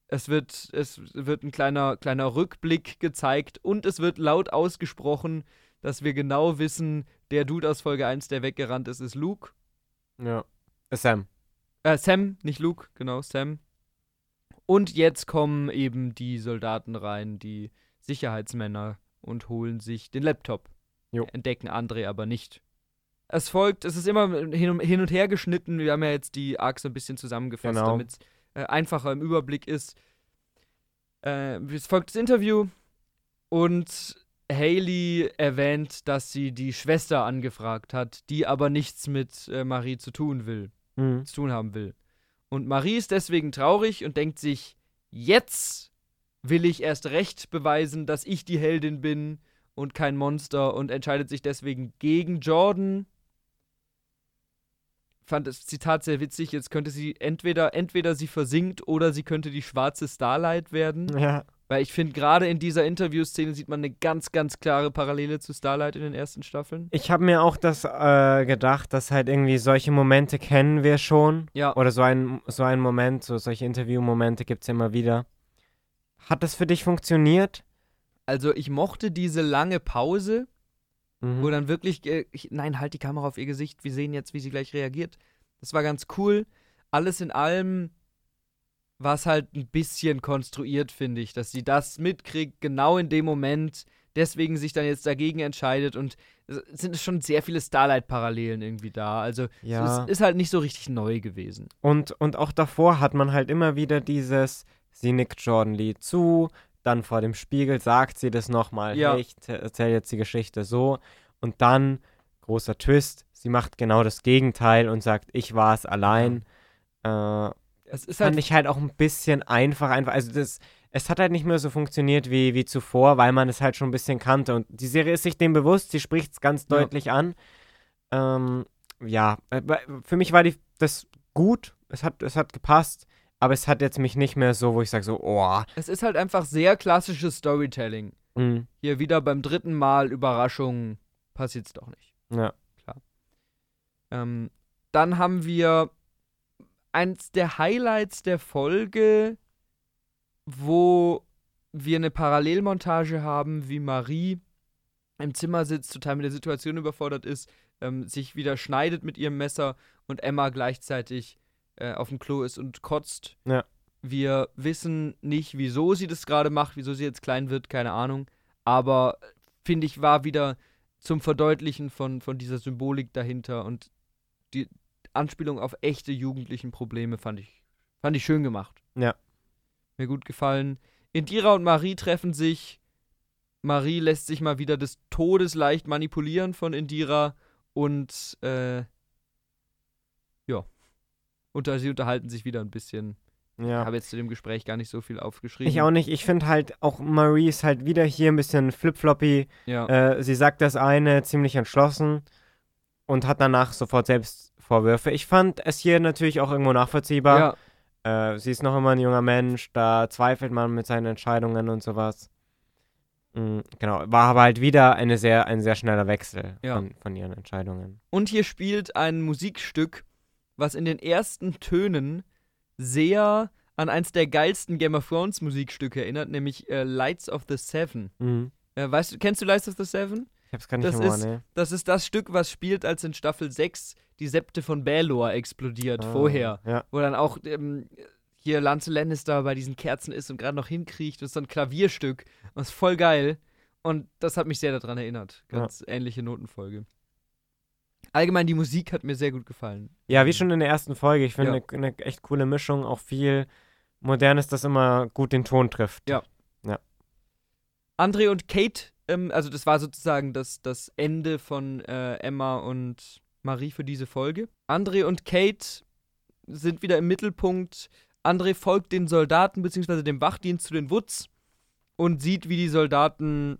es wird, es wird ein kleiner, kleiner Rückblick gezeigt und es wird laut ausgesprochen, dass wir genau wissen, der Dude aus Folge 1, der weggerannt ist, ist Luke. Ja. Ist Sam. Äh, Sam, nicht Luke, genau, Sam. Und jetzt kommen eben die Soldaten rein, die Sicherheitsmänner, und holen sich den Laptop. Jo. Entdecken André aber nicht. Es folgt, es ist immer hin und, her geschnitten. Wir haben ja jetzt die Arcs ein bisschen zusammengefasst, Genau. damit es äh, einfacher im Überblick ist. Äh, es folgt das Interview und Haley erwähnt, dass sie die Schwester angefragt hat, die aber nichts mit äh, Marie zu tun will Mhm. zu tun haben will. Und Marie ist deswegen traurig und denkt sich, jetzt will ich erst recht beweisen, dass ich die Heldin bin und kein Monster und entscheidet sich deswegen gegen Jordan. Fand das Zitat sehr witzig. Jetzt könnte sie entweder, entweder sie versinkt oder sie könnte die schwarze Starlight werden. Ja. Weil ich finde, gerade in dieser Interviewszene sieht man eine ganz, ganz klare Parallele zu Starlight in den ersten Staffeln. Ich habe mir auch das äh, gedacht, dass halt irgendwie solche Momente kennen wir schon. Ja. Oder so ein, so ein Moment, so solche Interviewmomente gibt es immer wieder. Hat das für dich funktioniert? Also ich mochte diese lange Pause, Mhm. wo dann wirklich, äh, ich, nein, halt die Kamera auf ihr Gesicht, wir sehen jetzt, wie sie gleich reagiert. Das war ganz cool. Alles in allem war es halt ein bisschen konstruiert, finde ich, dass sie das mitkriegt, genau in dem Moment, deswegen sich dann jetzt dagegen entscheidet und es sind schon sehr viele Starlight-Parallelen irgendwie da. Also ja. es ist halt nicht so richtig neu gewesen. Und, und auch davor hat man halt immer wieder dieses, sie nickt Jordan Lee zu, dann vor dem Spiegel sagt sie das nochmal, Ja. hey, ich erzähle jetzt die Geschichte so. Und dann, großer Twist, sie macht genau das Gegenteil und sagt, ich war es allein. Äh, Es ist fand halt ich halt auch ein bisschen einfach, einfach, also das, es hat halt nicht mehr so funktioniert wie, wie zuvor, weil man es halt schon ein bisschen kannte. Und die Serie ist sich dem bewusst, sie spricht es ganz Ja. deutlich an. Ähm, ja, äh, für mich war die, das gut, es hat, es hat gepasst, aber es hat jetzt mich nicht mehr so, wo ich sage so, oh, es ist halt einfach sehr klassisches Storytelling. mh, Hier wieder beim dritten Mal Überraschung passiert's doch nicht. ja, Ähm, dann haben wir eins der Highlights der Folge, wo wir eine Parallelmontage haben, wie Marie im Zimmer sitzt, total mit der Situation überfordert ist, ähm, sich wieder schneidet mit ihrem Messer und Emma gleichzeitig äh, auf dem Klo ist und kotzt. Ja. Wir wissen nicht, wieso sie das gerade macht, wieso sie jetzt klein wird, keine Ahnung. Aber äh, finde ich, war wieder zum Verdeutlichen von, von dieser Symbolik dahinter und die Anspielung auf echte jugendlichen Probleme fand ich, fand ich schön gemacht. Ja. Mir gut gefallen. Indira und Marie treffen sich. Marie lässt sich mal wieder des Todes leicht manipulieren von Indira und äh. Unter, sie unterhalten sich wieder ein bisschen. Ich ja. habe jetzt zu dem Gespräch gar nicht so viel aufgeschrieben. Ich auch nicht. Ich finde halt auch Marie ist halt wieder hier ein bisschen flip-floppy. Ja. Äh, sie sagt das eine ziemlich entschlossen und hat danach sofort selbst Vorwürfe. Ich fand es hier natürlich auch irgendwo nachvollziehbar. ja. Äh, sie ist noch immer ein junger Mensch, da zweifelt man mit seinen Entscheidungen und sowas. Mm, genau, war aber halt wieder eine sehr, ein sehr schneller Wechsel Ja. von, von ihren Entscheidungen. Und hier spielt ein Musikstück, was in den ersten Tönen sehr an eins der geilsten Game of Thrones Musikstücke erinnert, nämlich äh, Lights of the Seven. Mhm. Äh, weißt du, kennst du Lights of the Seven? Ich hab's gar nicht Das ist- ne? Das ist das Stück, was spielt, als in Staffel 6 die Septe von Baelor explodiert, Ah, vorher. Ja. Wo dann auch ähm, hier Lance Lannister bei diesen Kerzen ist und gerade noch hinkriecht. Das ist so ein Klavierstück. Und ist voll geil. Und das hat mich sehr daran erinnert. Ganz ähnliche Notenfolge. Allgemein, die Musik hat mir sehr gut gefallen. ja, wie schon in der ersten Folge. Ich finde Ja. eine eine echt coole Mischung, auch viel Modernes, das immer gut den Ton trifft. Ja. André und Kate, ähm, also das war sozusagen das, das Ende von äh, Emma und Marie für diese Folge. André und Kate sind wieder im Mittelpunkt. André folgt den Soldaten bzw. dem Wachdienst zu den Woods und sieht, wie die Soldaten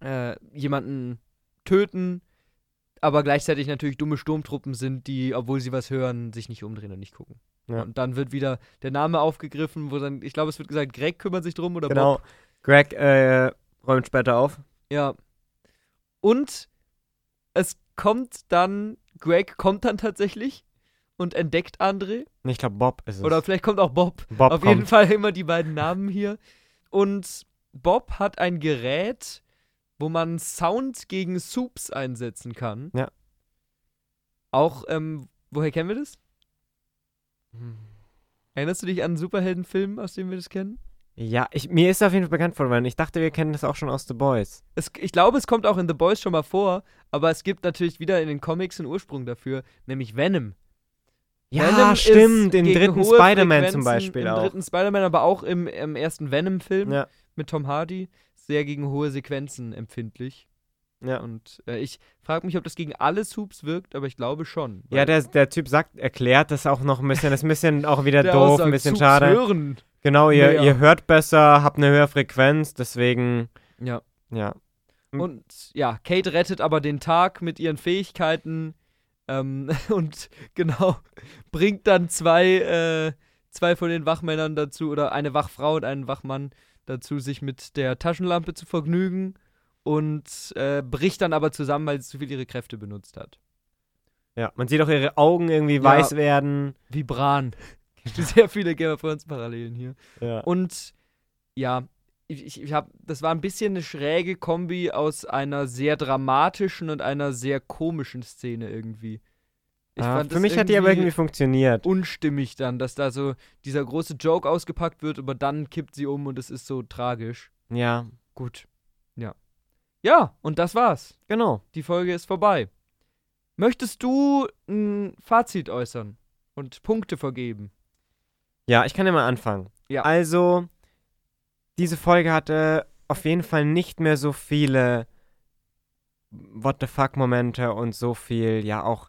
äh, jemanden töten, aber gleichzeitig natürlich dumme Sturmtruppen sind, die, obwohl sie was hören, sich nicht umdrehen und nicht gucken. Ja. Und dann wird wieder der Name aufgegriffen, wo dann, ich glaube, es wird gesagt, Greg kümmert sich drum oder Bob. Genau. Greg äh, räumt später auf. Ja. Und es kommt dann, Greg kommt dann tatsächlich und entdeckt André. Ich glaube, Bob ist es. Oder vielleicht kommt auch Bob. Bob Auf kommt. jeden Fall immer die beiden Namen hier. Und Bob hat ein Gerät, wo man Sound gegen Soups einsetzen kann. Ja. Auch, ähm, woher kennen wir das? Hm. Erinnerst du dich an einen Superheldenfilm, aus dem wir das kennen? Ja, ich, mir ist auf jeden Fall bekannt vorgekommen. Ich dachte, wir kennen das auch schon aus The Boys. Es, ich glaube, es kommt auch in The Boys schon mal vor, aber es gibt natürlich wieder in den Comics einen Ursprung dafür, nämlich Venom. Ja, Venom stimmt. Im dritten Spider-Man zum Beispiel Im auch. dritten Spider-Man, aber auch im, im ersten Venom-Film Ja, mit Tom Hardy. Sehr gegen hohe Sequenzen empfindlich. ja. Und äh, ich frage mich, ob das gegen alle Soups wirkt, aber ich glaube schon. Ja, der, der Typ sagt, erklärt das auch noch ein bisschen. Das ist ein bisschen auch wieder der doof, aussagt, ein bisschen Soups schade. Hören. Genau, ihr, mehr. ihr hört besser, habt eine höhere Frequenz, deswegen, Ja. ja. Und ja, Kate rettet aber den Tag mit ihren Fähigkeiten ähm, und genau, bringt dann zwei, äh, zwei von den Wachmännern dazu, oder eine Wachfrau und einen Wachmann dazu, sich mit der Taschenlampe zu vergnügen und äh, bricht dann aber zusammen, weil sie zu viel ihre Kräfte benutzt hat. Ja, man sieht auch ihre Augen irgendwie Ja. weiß werden. Wie Bran. Sehr viele Game of Thrones Parallelen hier. Ja. Und ja, ich, ich, habe, das war ein bisschen eine schräge Kombi aus einer sehr dramatischen und einer sehr komischen Szene irgendwie. Ah, für mich hat die aber irgendwie funktioniert. unstimmig dann, dass da so dieser große Joke ausgepackt wird, aber dann kippt sie um und es ist so tragisch. Ja, Gut. Ja. Ja, und das war's. genau. Die Folge ist vorbei. Möchtest du ein Fazit äußern und Punkte vergeben? Ja, ich kann ja mal anfangen. Ja. Also, diese Folge hatte auf jeden Fall nicht mehr so viele What the fuck-Momente und so viel, ja, auch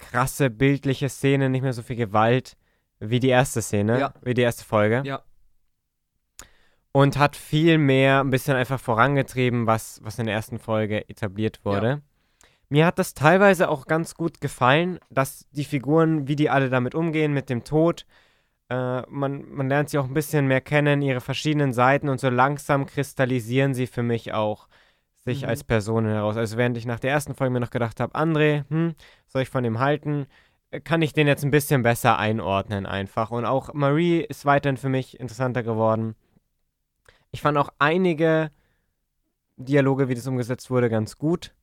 krasse bildliche Szenen, nicht mehr so viel Gewalt wie die erste Szene, Ja. wie die erste Folge. Ja. Und hat viel mehr ein bisschen einfach vorangetrieben, was, was in der ersten Folge etabliert wurde. Mir hat das teilweise auch ganz gut gefallen, dass die Figuren, wie die alle damit umgehen, mit dem Tod, äh, man, man lernt sie auch ein bisschen mehr kennen, ihre verschiedenen Seiten und so langsam kristallisieren sie für mich auch sich Mhm. als Personen heraus. Also während ich nach der ersten Folge mir noch gedacht habe, André, hm, soll ich von ihm halten, äh, kann ich den jetzt ein bisschen besser einordnen einfach. Und auch Marie ist weiterhin für mich interessanter geworden. Ich fand auch einige Dialoge, wie das umgesetzt wurde, ganz gut.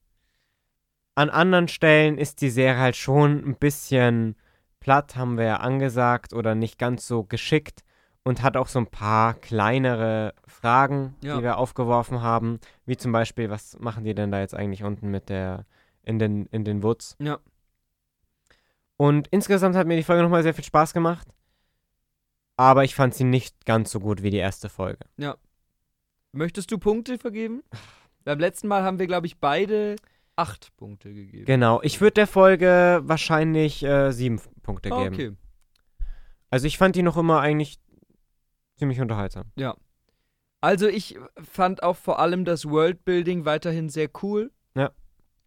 An anderen Stellen ist die Serie halt schon ein bisschen platt, haben wir ja angesagt, oder nicht ganz so geschickt und hat auch so ein paar kleinere Fragen, Ja. die wir aufgeworfen haben, wie zum Beispiel, was machen die denn da jetzt eigentlich unten mit der in den in den Woods? Ja. Und insgesamt hat mir die Folge nochmal sehr viel Spaß gemacht, aber ich fand sie nicht ganz so gut wie die erste Folge. Möchtest du Punkte vergeben? Beim letzten Mal haben wir, glaube ich, beide acht Punkte gegeben. Genau, ich würde der Folge wahrscheinlich äh, sieben Punkte Ah, geben. okay. Also ich fand die noch immer eigentlich ziemlich unterhaltsam. Also ich fand auch vor allem das Worldbuilding weiterhin sehr cool. Ja.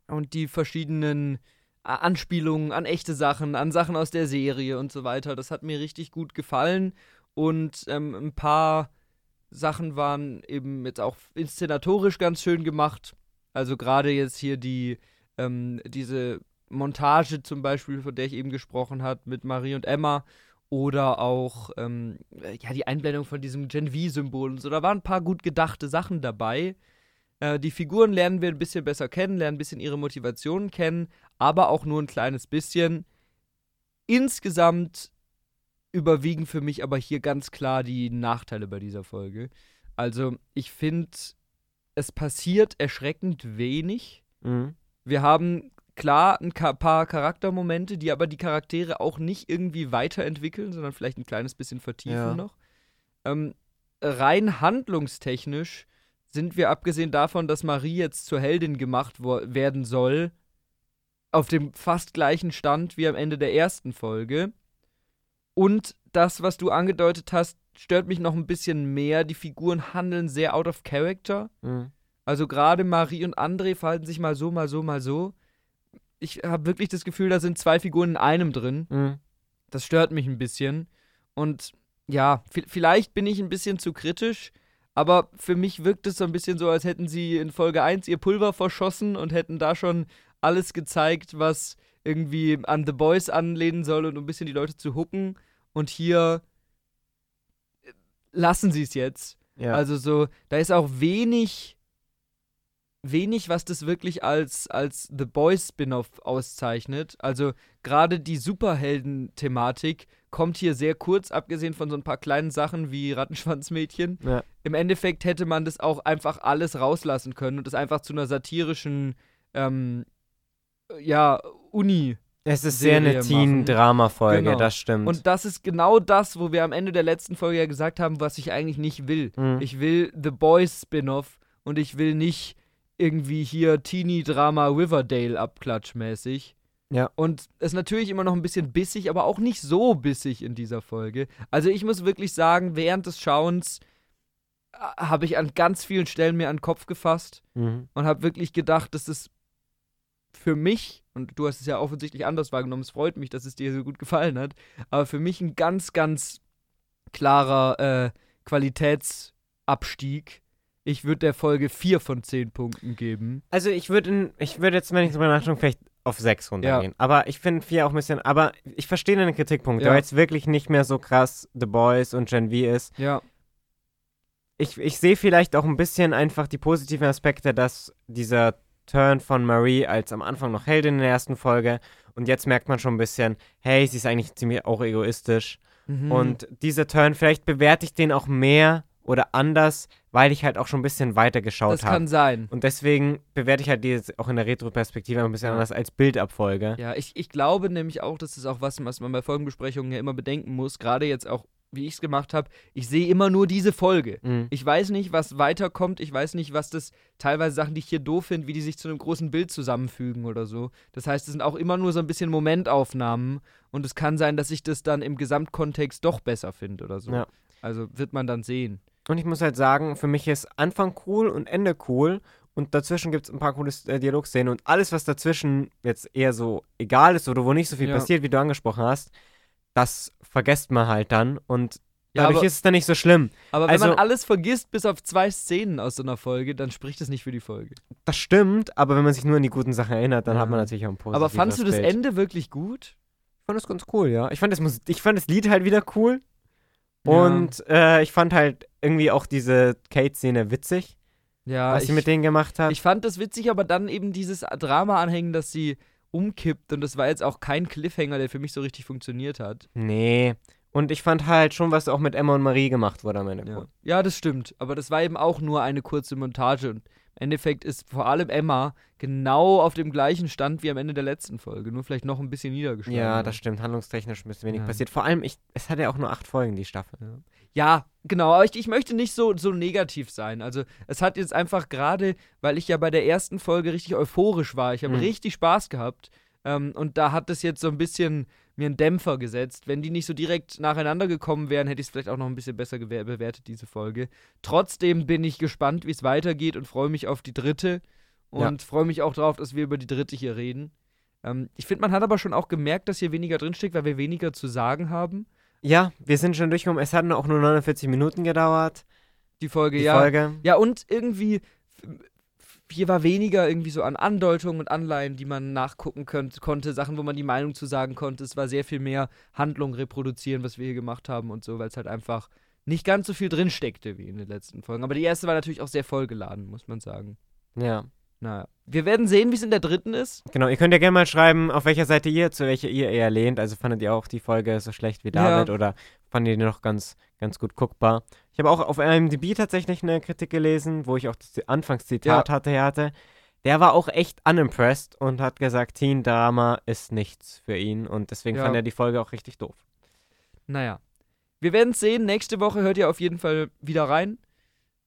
Und die verschiedenen A- Anspielungen an echte Sachen, an Sachen aus der Serie und so weiter. Das hat mir richtig gut gefallen. Und ähm, ein paar Sachen waren eben jetzt auch inszenatorisch ganz schön gemacht. Also gerade jetzt hier die, ähm, diese Montage zum Beispiel, von der ich eben gesprochen habe, mit Marie und Emma. Oder auch ähm, äh, ja, die Einblendung von diesem Gen V-Symbol und so. Da waren ein paar gut gedachte Sachen dabei. Äh, die Figuren lernen wir ein bisschen besser kennen, lernen ein bisschen ihre Motivationen kennen, aber auch nur ein kleines bisschen. Insgesamt überwiegen für mich aber hier ganz klar die Nachteile bei dieser Folge. Also, ich finde, es passiert erschreckend wenig. Mhm. Wir haben klar ein paar Charaktermomente, die aber die Charaktere auch nicht irgendwie weiterentwickeln, sondern vielleicht ein kleines bisschen vertiefen Ja. noch. Ähm, rein handlungstechnisch sind wir, abgesehen davon, dass Marie jetzt zur Heldin gemacht werden soll, auf dem fast gleichen Stand wie am Ende der ersten Folge. Und das, was du angedeutet hast, stört mich noch ein bisschen mehr. Die Figuren handeln sehr out of character. Mhm. Also gerade Marie und André verhalten sich mal so, mal so, mal so. Ich habe wirklich das Gefühl, da sind zwei Figuren in einem drin. Mhm. Das stört mich ein bisschen. Und ja, vi- vielleicht bin ich ein bisschen zu kritisch, aber für mich wirkt es so ein bisschen so, als hätten sie in Folge 1 ihr Pulver verschossen und hätten da schon alles gezeigt, was irgendwie an The Boys anlehnen soll und um ein bisschen die Leute zu hucken. Und hier äh, lassen sie es jetzt. Ja. Also so, da ist auch wenig wenig, was das wirklich als, als The Boys Spin-off auszeichnet. Also gerade die Superhelden-Thematik kommt hier sehr kurz, abgesehen von so ein paar kleinen Sachen wie Rattenschwanzmädchen. Ja. Im Endeffekt hätte man das auch einfach alles rauslassen können und das einfach zu einer satirischen, ähm, ja, Uni. Es ist sehr eine Serie. Teen-Drama-Folge, Genau. das stimmt. Und das ist genau das, wo wir am Ende der letzten Folge ja gesagt haben, was ich eigentlich nicht will. Mhm. Ich will The Boys Spin-off und ich will nicht irgendwie hier Teenie-Drama Riverdale abklatschmäßig. Ja. Und es ist natürlich immer noch ein bisschen bissig, aber auch nicht so bissig in dieser Folge. Also ich muss wirklich sagen, während des Schauens äh, habe ich an ganz vielen Stellen mir an den Kopf gefasst mhm. und habe wirklich gedacht, dass es für mich, und du hast es ja offensichtlich anders wahrgenommen, es freut mich, dass es dir so gut gefallen hat, aber für mich ein ganz, ganz klarer äh, Qualitätsabstieg. Ich würde der Folge 4 von 10 Punkten geben. Also ich würde ich würde jetzt, wenn ich drüber nachdenke, vielleicht auf 6 runtergehen. Aber ich finde 4 auch ein bisschen, aber ich verstehe deine Kritikpunkte, Ja. weil es wirklich nicht mehr so krass The Boys und Gen V ist. Ja. Ich, ich sehe vielleicht auch ein bisschen einfach die positiven Aspekte, dass dieser Turn von Marie als am Anfang noch Heldin in der ersten Folge und jetzt merkt man schon ein bisschen, hey, sie ist eigentlich ziemlich auch egoistisch. Mhm. Und dieser Turn, vielleicht bewerte ich den auch mehr oder anders, weil ich halt auch schon ein bisschen weiter geschaut das habe. kann sein. Und deswegen bewerte ich halt die jetzt auch in der Retro-Perspektive ein bisschen Ja. anders als Bildabfolge. Ja, ich, ich glaube nämlich auch, das ist auch was, was man bei Folgenbesprechungen ja immer bedenken muss, gerade jetzt auch, wie ich es gemacht habe, ich sehe immer nur diese Folge. Mhm. Ich weiß nicht, was weiterkommt. Ich weiß nicht, was das teilweise Sachen, die ich hier doof finde, wie die sich zu einem großen Bild zusammenfügen oder so. Das heißt, es sind auch immer nur so ein bisschen Momentaufnahmen und es kann sein, dass ich das dann im Gesamtkontext doch besser finde oder so. Ja. Also wird man dann sehen. Und ich muss halt sagen, für mich ist Anfang cool und Ende cool. Und dazwischen gibt es ein paar coole äh, Dialogszenen. Und alles, was dazwischen jetzt eher so egal ist oder wo nicht so viel Ja. passiert, wie du angesprochen hast, das vergesst man halt dann. Und Ja, dadurch aber- ist es dann nicht so schlimm. Aber wenn Also- man alles vergisst, bis auf zwei Szenen aus so einer Folge, dann spricht das nicht für die Folge. Das stimmt, aber wenn man sich nur an die guten Sachen erinnert, dann Ja. hat man natürlich auch ein positives Aber fandst du das Bild. Ende wirklich gut? Ich fand das ganz cool, ja. Ich fand das, ich fand das Lied halt wieder cool. Ja. Und äh, ich fand halt irgendwie auch diese Kate-Szene witzig, Ja, was ich, sie mit denen gemacht hat. ich fand das witzig, aber dann eben dieses Drama anhängen, dass sie umkippt und das war jetzt auch kein Cliffhanger, der für mich so richtig funktioniert hat. nee. Und ich fand halt schon, was auch mit Emma und Marie gemacht wurde am Ende. Ja. ja, das stimmt. Aber das war eben auch nur eine kurze Montage. Und Endeffekt ist vor allem Emma genau auf dem gleichen Stand wie am Ende der letzten Folge. Nur vielleicht noch ein bisschen niedergeschlagen. Ja, das stimmt. Handlungstechnisch ein bisschen wenig Ja. passiert. Vor allem, ich, es hat ja auch nur acht Folgen, die Staffel. Ja, genau. Aber ich, ich möchte nicht so, so negativ sein. Also, es hat jetzt einfach gerade, weil ich ja bei der ersten Folge richtig euphorisch war. Ich habe Mhm. richtig Spaß gehabt. Ähm, und da hat es jetzt so ein bisschen mir einen Dämpfer gesetzt. Wenn die nicht so direkt nacheinander gekommen wären, hätte ich es vielleicht auch noch ein bisschen besser bewertet, diese Folge. Trotzdem bin ich gespannt, wie es weitergeht und freue mich auf die dritte. Und freue mich auch darauf, dass wir über die dritte hier reden. Ähm, ich finde, man hat aber schon auch gemerkt, dass hier weniger drinsteckt, weil wir weniger zu sagen haben. Ja, wir sind schon durchgekommen. Es hat auch nur 49 Minuten gedauert, Die Folge, die ja. Folge. Ja, und irgendwie, hier war weniger irgendwie so an Andeutungen und Anleihen, die man nachgucken könnt, konnte, Sachen, wo man die Meinung zu sagen konnte. Es war sehr viel mehr Handlung reproduzieren, was wir hier gemacht haben und so, weil es halt einfach nicht ganz so viel drin steckte wie in den letzten Folgen. Aber die erste war natürlich auch sehr vollgeladen, muss man sagen. Ja. Naja. Wir werden sehen, wie es in der dritten ist. Genau, ihr könnt ja gerne mal schreiben, auf welcher Seite ihr, zu welcher ihr eher lehnt. Also fandet ihr auch die Folge so schlecht wie Ja. David oder fandet ihr die noch ganz, ganz gut guckbar? Ich habe auch auf IMDb tatsächlich eine Kritik gelesen, wo ich auch das Anfangszitat hatte, her hatte. Der war auch echt unimpressed und hat gesagt, Teen Drama ist nichts für ihn und deswegen Ja. fand er die Folge auch richtig doof. Naja. Wir werden es sehen. Nächste Woche hört ihr auf jeden Fall wieder rein.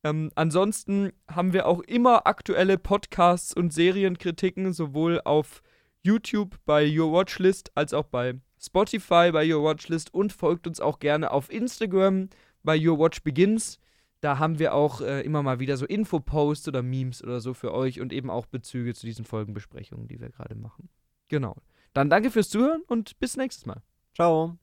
Ähm, ansonsten haben wir auch immer aktuelle Podcasts und Serienkritiken, sowohl auf YouTube bei Your Watchlist als auch bei Spotify bei Your Watchlist und folgt uns auch gerne auf Instagram bei Your Watch Begins. Da haben wir auch äh, immer mal wieder so Infoposts oder Memes oder so für euch und eben auch Bezüge zu diesen Folgenbesprechungen, die wir gerade machen. Genau. Dann danke fürs Zuhören und bis nächstes Mal. Ciao.